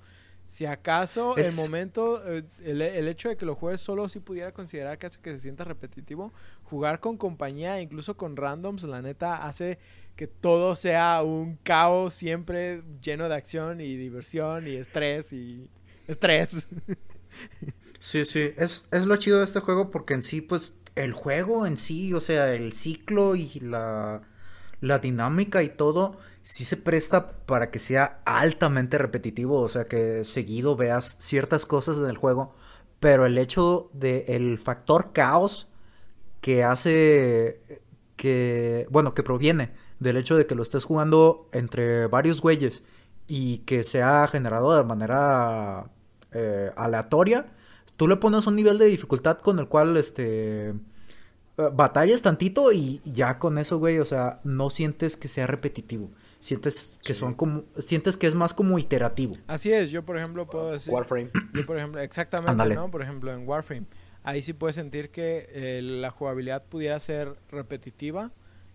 Si acaso Es- el momento, eh, el, el hecho de que lo juegues solo sí pudiera considerar que hace que se sienta repetitivo, jugar con compañía, incluso con randoms, la neta hace que todo sea un caos siempre lleno de acción y diversión y estrés y estrés. Sí, sí, es, es lo chido de este juego porque en sí, pues, el juego en sí, o sea, el ciclo y la, la dinámica y todo, sí se presta para que sea altamente repetitivo, o sea, que seguido veas ciertas cosas en el juego, pero el hecho de el factor caos que hace que, bueno, que proviene del hecho de que lo estés jugando entre varios güeyes y que sea generado de manera eh, aleatoria, tú le pones un nivel de dificultad con el cual, este, batallas tantito y ya con eso, güey, o sea, no sientes que sea repetitivo. Sientes que Sí. son como, sientes que es más como iterativo. Así es, yo por ejemplo puedo decir... Warframe. Yo, por ejemplo, exactamente. ¿no? Por ejemplo, en Warframe, ahí sí puedes sentir que eh, la jugabilidad pudiera ser repetitiva.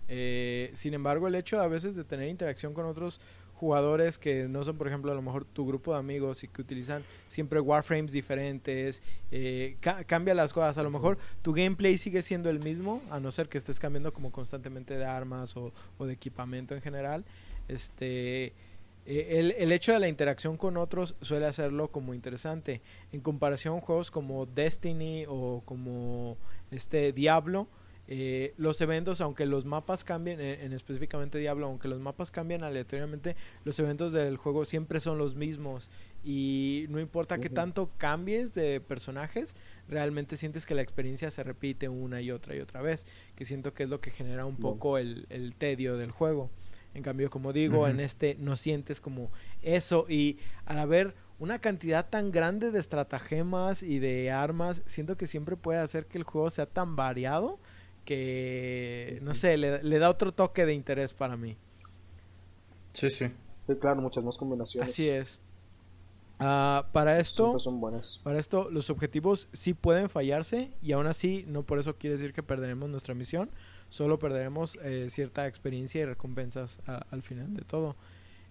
eh, sin embargo, el hecho a veces de tener interacción con otros jugadores que no son, por ejemplo, a lo mejor tu grupo de amigos y que utilizan siempre Warframes diferentes, eh, ca- cambia las cosas. A lo mejor tu gameplay sigue siendo el mismo, a no ser que estés cambiando como constantemente de armas o, de equipamiento en general. Este, eh, el, el hecho de la interacción con otros suele hacerlo como interesante. En comparación a juegos como Destiny o como este Diablo, eh, los eventos, aunque los mapas cambien, eh, en específicamente Diablo, aunque los mapas cambian aleatoriamente, los eventos del juego siempre son los mismos. Y no importa qué Ujú. tanto cambies de personajes, realmente sientes que la experiencia se repite una y otra y otra vez. Que siento que es lo que genera un poco el, el tedio del juego. En cambio, como digo, en este no sientes como eso. Y al haber una cantidad tan grande de estratagemas y de armas, siento que siempre puede hacer que el juego sea tan variado que, no sé, le, le da otro toque de interés para mí. Sí, sí. Sí, claro, muchas más combinaciones. Así es. Ah, para esto... Siempre son buenas. Para esto, los objetivos sí pueden fallarse y aún así no por eso quiere decir que perderemos nuestra misión, solo perderemos eh, cierta experiencia y recompensas a- al final de todo.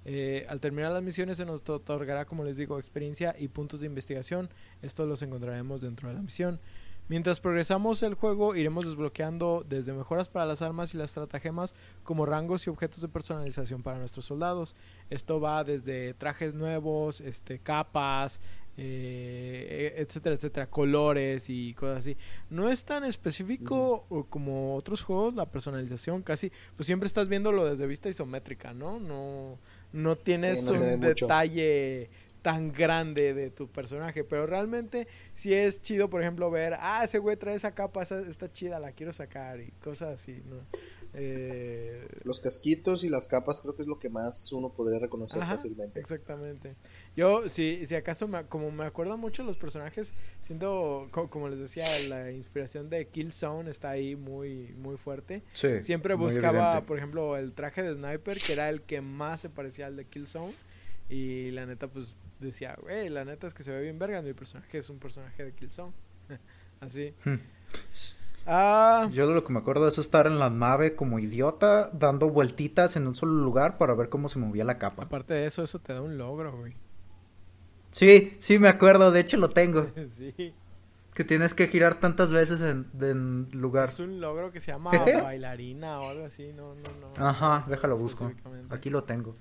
Eh, al terminar las misiones se nos to- otorgará, como les digo, experiencia y puntos de investigación. Estos los encontraremos dentro de la misión. Mientras progresamos el juego, iremos desbloqueando desde mejoras para las armas y las estratagemas, como rangos y objetos de personalización para nuestros soldados. Esto va desde trajes nuevos, este, capas, eh, etcétera, etcétera, colores y cosas así. No es tan específico como otros juegos la personalización, casi, pues siempre estás viéndolo desde vista isométrica, ¿no? No, no tienes Sí, no se un mucho. Tan grande de tu personaje, pero realmente sí es chido, por ejemplo, ver, ah, ese güey trae esa capa, esa está chida, la quiero sacar y cosas así, ¿no? Eh, Los casquitos y las capas creo que es lo que más uno podría reconocer Ajá, fácilmente. Exactamente. Yo, si, si acaso, me, como me acuerdo mucho de los personajes, siento, co- como les decía, la inspiración de Killzone está ahí muy, muy fuerte. Sí. Siempre buscaba, por ejemplo, el traje de Sniper, que era el que más se parecía al de Killzone. Y la neta, pues decía, güey, la neta es que se ve bien verga. Mi personaje es un personaje de Killzone. Así. Hmm. Ah, Yo de lo que me acuerdo es estar en la nave como idiota, dando vueltitas en un solo lugar para ver cómo se movía la capa. aparte de eso, eso te da un logro, güey. Sí, sí me acuerdo, de hecho lo tengo. sí. Que tienes que girar tantas veces en, en lugar. Es un logro que se llama bailarina o algo así. No, no, no. Ajá, déjalo busco. Aquí lo tengo.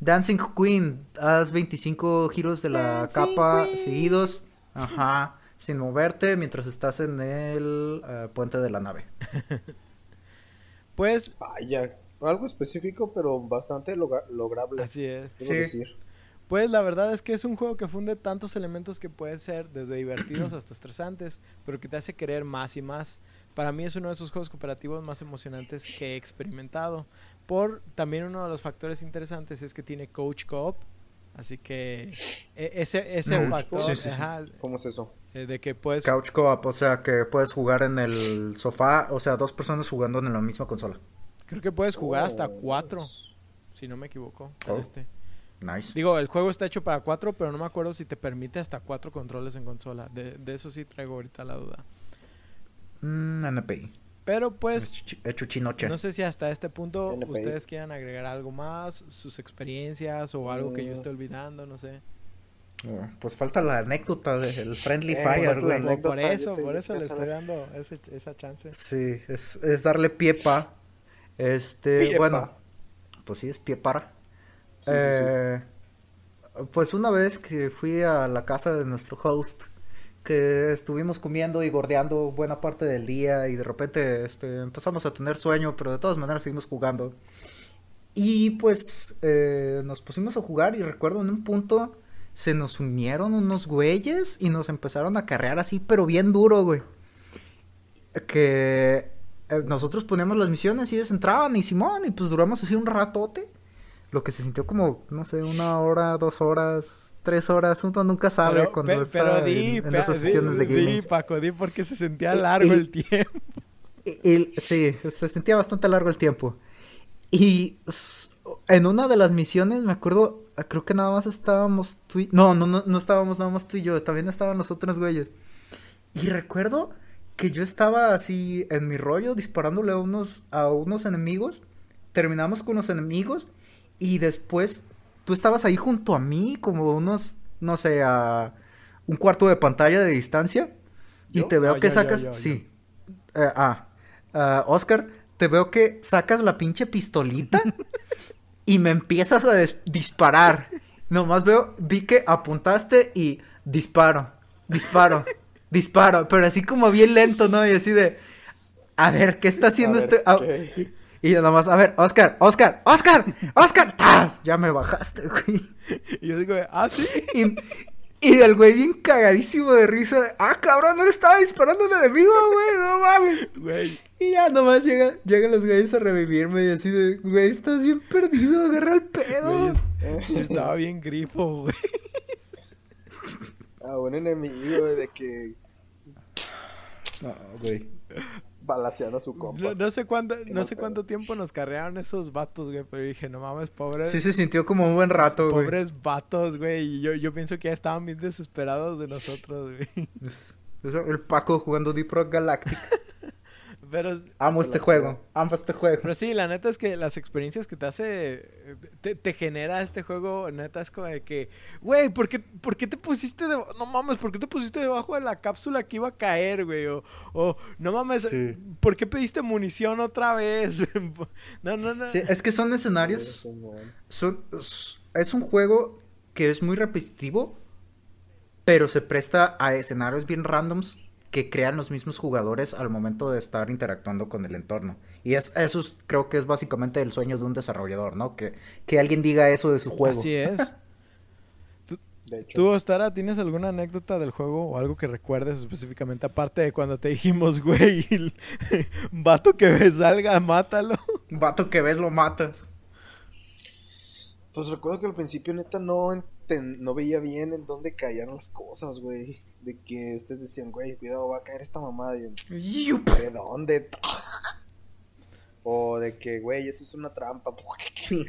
Dancing Queen, haz 25 giros de la Dancing capa Queen. seguidos. Ajá, sin moverte mientras estás en el eh, puente de la nave. Pues, Vaya, algo específico, pero bastante logra- lograble. así es. Sí. decir. Pues la verdad es que es un juego que funde tantos elementos que pueden ser desde divertidos hasta estresantes, pero que te hace querer más y más. Para mí es uno de esos juegos cooperativos más emocionantes que he experimentado. Por también uno de los factores interesantes es que tiene coach co-op, así que e- ese ese Coach factor co-op. Sí, sí, sí. ajá, ¿Cómo es eso? eh, de que puedes Couch Co-op, o sea que puedes jugar en el sofá, o sea, dos personas jugando en la misma consola. creo que puedes jugar hasta Oh, cuatro. si no me equivoco. en Oh. este. Nice. Digo, el juego está hecho para cuatro, pero no me acuerdo si te permite hasta cuatro controles en consola. De, de eso sí traigo ahorita la duda. Mm, NPI. Pero pues, Hecho chinoche. no sé si hasta este punto NPI. ustedes quieran agregar algo más, sus experiencias o algo que yo Mm. esté olvidando, no sé. Oh, Pues falta la anécdota del Friendly Eh, Fire, güey. anécdota. por eso, por eso le estoy dando ese- esa chance. Sí, es, es darle pie pa. Este, Piepa. bueno, pues sí, es pie para. Sí, sí, sí. Eh, Pues una vez que fui a la casa de nuestro host, que estuvimos comiendo y gordeando buena parte del día y de repente este, empezamos a tener sueño, pero de todas maneras seguimos jugando. Y pues eh, nos pusimos a jugar y recuerdo en un punto se nos unieron unos güeyes y nos empezaron a carrear así, pero bien duro, güey. Que eh, nosotros poníamos las misiones y ellos entraban y Simón y pues duramos así un ratote. Lo que se sintió como, no sé, una hora, dos horas, tres horas, uno nunca sabe pero, cuando pe- está pero di, en, en di- sesiones de di, gaming. Paco, di porque se sentía largo el- el tiempo. Sí, se sentía bastante largo el tiempo. Y en una de las misiones, me acuerdo, creo que nada más estábamos tú y... No, no, no, no estábamos nada más tú y yo, también estaban los otros güeyes. Y recuerdo que yo estaba así en mi rollo disparándole a unos, a unos enemigos. Terminamos con los enemigos y después tú estabas ahí junto a mí como unos, no sé, a un cuarto de pantalla de distancia. Y te veo No, que sacas... sí. Eh, ah, ah, Oscar, te veo que sacas la pinche pistolita y me empiezas a disparar. Nomás veo, vi que apuntaste y disparo, disparo, disparo, pero así como bien lento, ¿no? Y así de, a ver, ¿qué está haciendo A este? ah, ¿qué? Y, yo nomás, a ver, Oscar, Oscar, Oscar, Oscar, ¡tas! Ya me bajaste, güey. Y yo digo, ah, sí. Y, y el güey bien cagadísimo de risa. de, ah, cabrón, no le estaba disparando al enemigo, güey, no mames. Güey, Y ya nomás llegan, llegan los güeyes a revivirme y así de, güey, estás bien perdido, agarra el pedo. güey, estaba bien grifo, güey. A un enemigo güey, de que No, güey. Balaceando a su compa. No, no sé cuánto, no sé cuánto tiempo nos carrearon esos vatos, güey, pero dije, no mames, pobres, Sí se sintió como un buen rato, güey. pobres vatos, güey, y yo, yo pienso que ya estaban bien desesperados de nosotros, güey. Es- es el Paco jugando Deep Rock Galactic. Pero, Amo este juego, amo este juego. pero sí, la neta es que las experiencias que te hace, te, te genera este juego, neta es como de que, güey, ¿por qué, por qué te pusiste, de, no mames, ¿por qué te pusiste debajo de la cápsula que iba a caer, güey? O, o no mames, Sí. ¿por qué pediste munición otra vez? no, no, no. Sí, es que son escenarios Sí, son, es un juego que es muy repetitivo, pero se presta a escenarios bien randoms que crean los mismos jugadores al momento de estar interactuando con el entorno. Y es, eso es- creo que es básicamente el sueño de un desarrollador, ¿no? Que, que alguien diga eso de su juego. Así es. Hecho, ¿Tú, Ostara, tienes alguna anécdota del juego o algo que recuerdes específicamente? Aparte de cuando te dijimos, güey, el vato que me salga, mátalo. Vato que ves lo matas. pues recuerdo que al principio neta no no veía bien en dónde caían las cosas, güey. De que ustedes decían, güey, cuidado, va a caer esta mamada. Y yo. ¿de dónde? O de que, güey, eso es una trampa. Sí,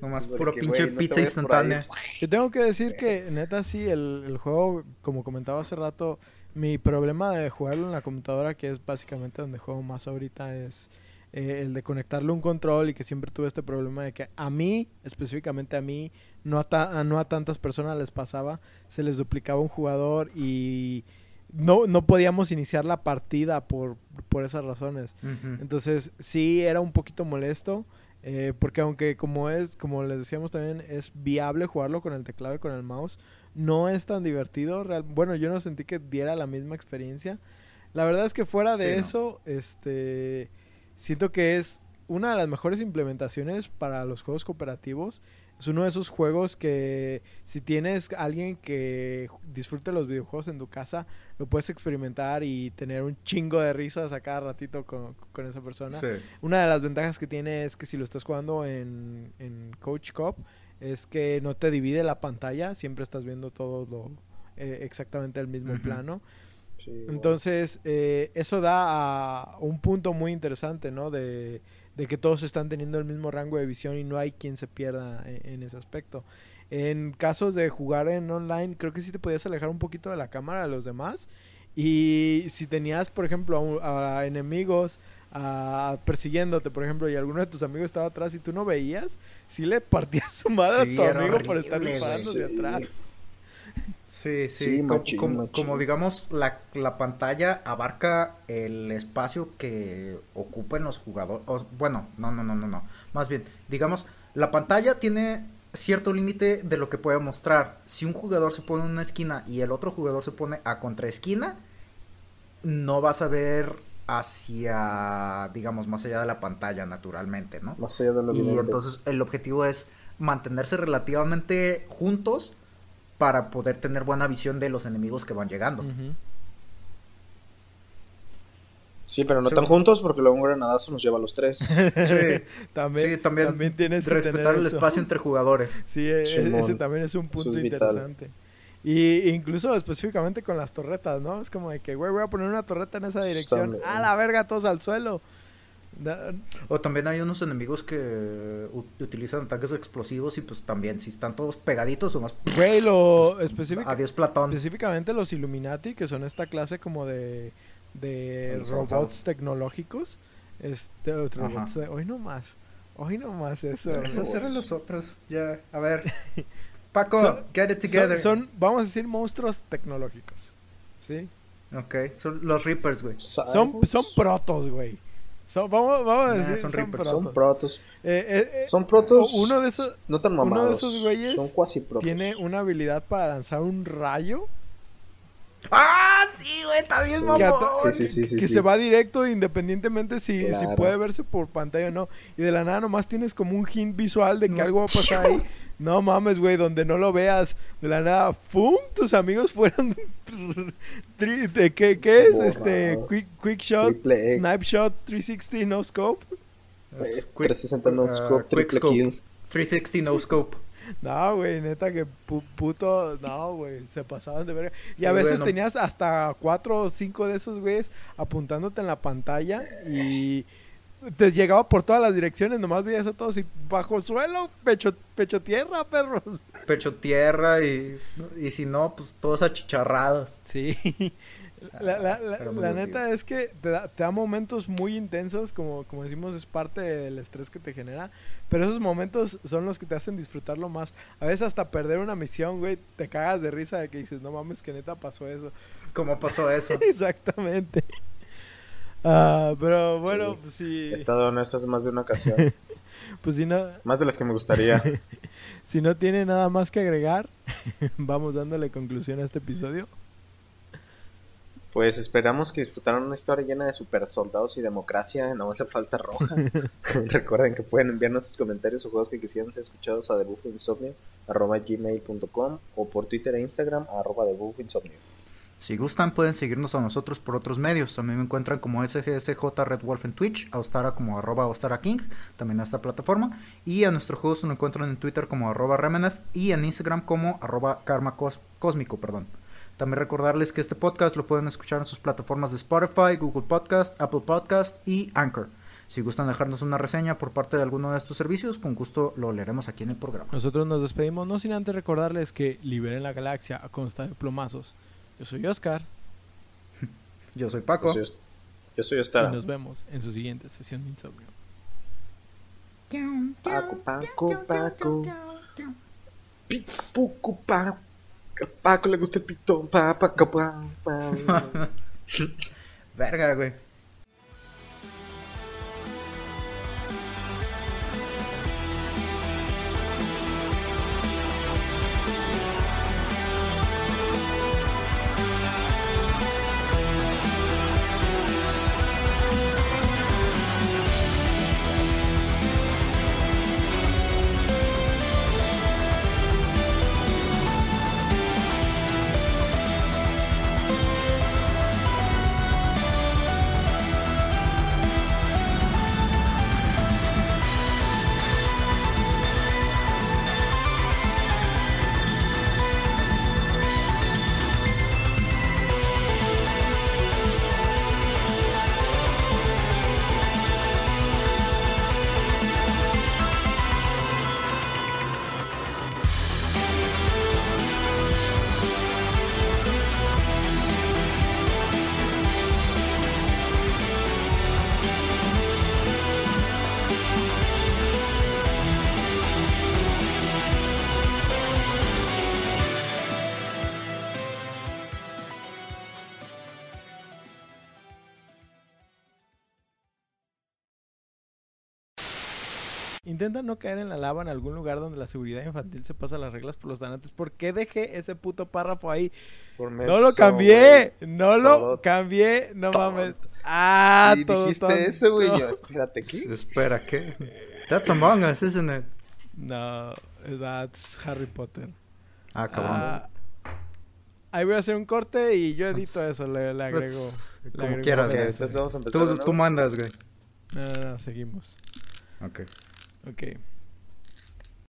nomás Porque, puro pinche pizza instantánea. Yo tengo que decir que, neta, sí, el, el juego, como comentaba hace rato, mi problema de jugarlo en la computadora, que es básicamente donde juego más ahorita, es eh, el de conectarle un control y que siempre tuve este problema de que a mí, específicamente a mí, no a, ta- no a tantas personas les pasaba, se les duplicaba un jugador y no, no podíamos iniciar la partida por, por esas razones. Entonces sí era un poquito molesto. eh, porque aunque como es, como les decíamos también, es viable jugarlo con el teclado y con el mouse, no es tan divertido. real- bueno, yo no sentí que diera la misma experiencia. La verdad es que fuera de Sí, no. eso, este siento que es una de las mejores implementaciones para los juegos cooperativos. Es uno de esos juegos que si tienes alguien que disfrute los videojuegos en tu casa, lo puedes experimentar y tener un chingo de risas a cada ratito con, con esa persona. Sí. Una de las ventajas que tiene es que si lo estás jugando en, en Coach Cop, es que no te divide la pantalla, siempre estás viendo todo lo, eh, exactamente el mismo plano. Sí. Entonces, eh, eso da a un punto muy interesante, ¿no? De, de que todos están teniendo el mismo rango de visión y no hay quien se pierda en, en ese aspecto. En casos de jugar en online, creo que sí te podías alejar un poquito de la cámara de los demás. Y si tenías, por ejemplo, a, a enemigos a, persiguiéndote, por ejemplo, y alguno de tus amigos estaba atrás y tú no veías, sí le partías su madre Sí, a tu amigo por horrible, estar güey. disparando de Sí. atrás. Sí, sí, Sí, co- machín, como, machín. como digamos, la, la pantalla abarca el espacio que ocupen los jugadores. bueno, no, no, no, no, no. Más bien, digamos, la pantalla tiene cierto límite de lo que puede mostrar. Si un jugador se pone en una esquina y el otro jugador se pone a contraesquina, no vas a ver hacia, digamos, más allá de la pantalla naturalmente, ¿no? Más allá de lo Y evidente. entonces el objetivo es mantenerse relativamente juntos para poder tener buena visión de los enemigos que van llegando. Sí, pero no Sí. tan juntos porque luego un granadazo nos lleva a los tres. Sí, También, sí, también, también tienes que respetar tener el eso. espacio entre jugadores. Sí, e- e- ese también es un punto es vital. interesante. Y incluso específicamente con las torretas, ¿no? Es como de que, güey, voy a poner una torreta en esa dirección. A la verga, todos al suelo. Da- O también hay unos enemigos que utilizan ataques explosivos y pues también si están todos pegaditos o más Güey, lo específica- adiós Platón. específicamente los Illuminati, que son esta clase como de, de Los robots avanzados. tecnológicos. Este, otro robots hoy no más. Hoy no más eso. Esos Esos robots. eran los otros. Ya, a ver. Paco, Son- get it Son, together. son, vamos a decir, monstruos tecnológicos. ¿Sí? Ok, son los Reapers, güey. Son, son protos, güey. Son, vamos, vamos a Nah, decir, son son, Reapers. protos. Son protos. Eh, eh, eh, Son protos. uno de esos- No tan uno de mamados. esos güeyes Son cuasi protos. tiene una habilidad para lanzar un rayo ¡Ah, sí, güey! Está bien, Sí. mamón. Que ata- Sí, sí, sí, sí. que sí. se va directo independientemente si, si Claro. puede verse por pantalla o no. Y de la nada nomás tienes como un hint visual de que No. algo va a pasar ahí. No mames, güey, donde no lo veas. De la nada, ¡fum! Tus amigos fueron... ¿Qué, qué es? Este, quick, quick Shot, Triple E. Snipe Shot 360 No Scope. Es Eh, quick- 360 no ah, scope, quick triple scope. kill. 360 no scope. No, güey, neta que pu- puto... No, güey, se pasaban de verga. Y Sí, a veces bueno. tenías hasta cuatro o cinco de esos güeyes apuntándote en la pantalla y te llegaba por todas las direcciones, nomás veías a todos y bajo suelo, pecho, pecho tierra, perros. Pecho tierra y, y si no, pues todos achicharrados. Sí. La, la- la- la neta es que te da, te da momentos muy intensos, como, como decimos, es parte del estrés que te genera, pero esos momentos son los que te hacen disfrutarlo más. A veces hasta perder una misión, güey, te cagas de risa de que dices, no mames, que neta pasó eso. ¿Cómo pasó eso? Exactamente. Ah, pero bueno, Sí. pues sí, He estado en esas más de una ocasión. pues si no, más de las que me gustaría. si no tiene nada más que agregar, vamos dándole conclusión a este episodio. Pues esperamos que disfrutaran una historia llena de super soldados y democracia. No hace falta roja. Recuerden que pueden enviarnos sus comentarios o juegos que quisieran ser escuchados a debufoinsomnio arroba gmail.com o por Twitter e Instagram arroba debufoinsomnio. Si gustan, pueden seguirnos a nosotros por otros medios. También me encuentran como SGSJ Red Wolf en Twitch, a Ostara como arroba Ostara King, también a esta plataforma. Y a nuestro juego se lo encuentran en Twitter como arroba Remeneth y en Instagram como arroba Karma Cos- Cósmico. Perdón. También recordarles que este podcast lo pueden escuchar en sus plataformas de Spotify, Google Podcast, Apple Podcast y Anchor. Si gustan dejarnos una reseña por parte de alguno de estos servicios, con gusto lo leeremos aquí en el programa. Nosotros nos despedimos, no sin antes recordarles que liberen la galaxia a consta de plomazos. Yo soy Oscar Yo soy Paco. Yo soy, yo soy y nos vemos en su siguiente sesión de insomnio. Paco, Paco, Paco. Pi- Pucu, pa- Paco le gusta el pito. Pa, pa, pa, pa. Verga, güey. Intenta no caer en la lava en algún lugar donde la seguridad infantil se pasa las reglas por los donantes. ¿Por qué dejé ese puto párrafo ahí? Por No lo cambié, no lo Todo cambié, no tonto. mames. Ah, y todo dijiste tonto. eso, güey. Yo, espérate, ¿qué? Espera, ¿qué? That's Among Us, isn't it? No, that's Harry Potter. Ah, cabrón. Ah, ahí voy a hacer un corte y yo edito eso, le, le agrego. Le como agrego quieras, güey. entonces vamos a empezar. Tú, tú mandas, güey. No, no, no, seguimos. Ok. Ok.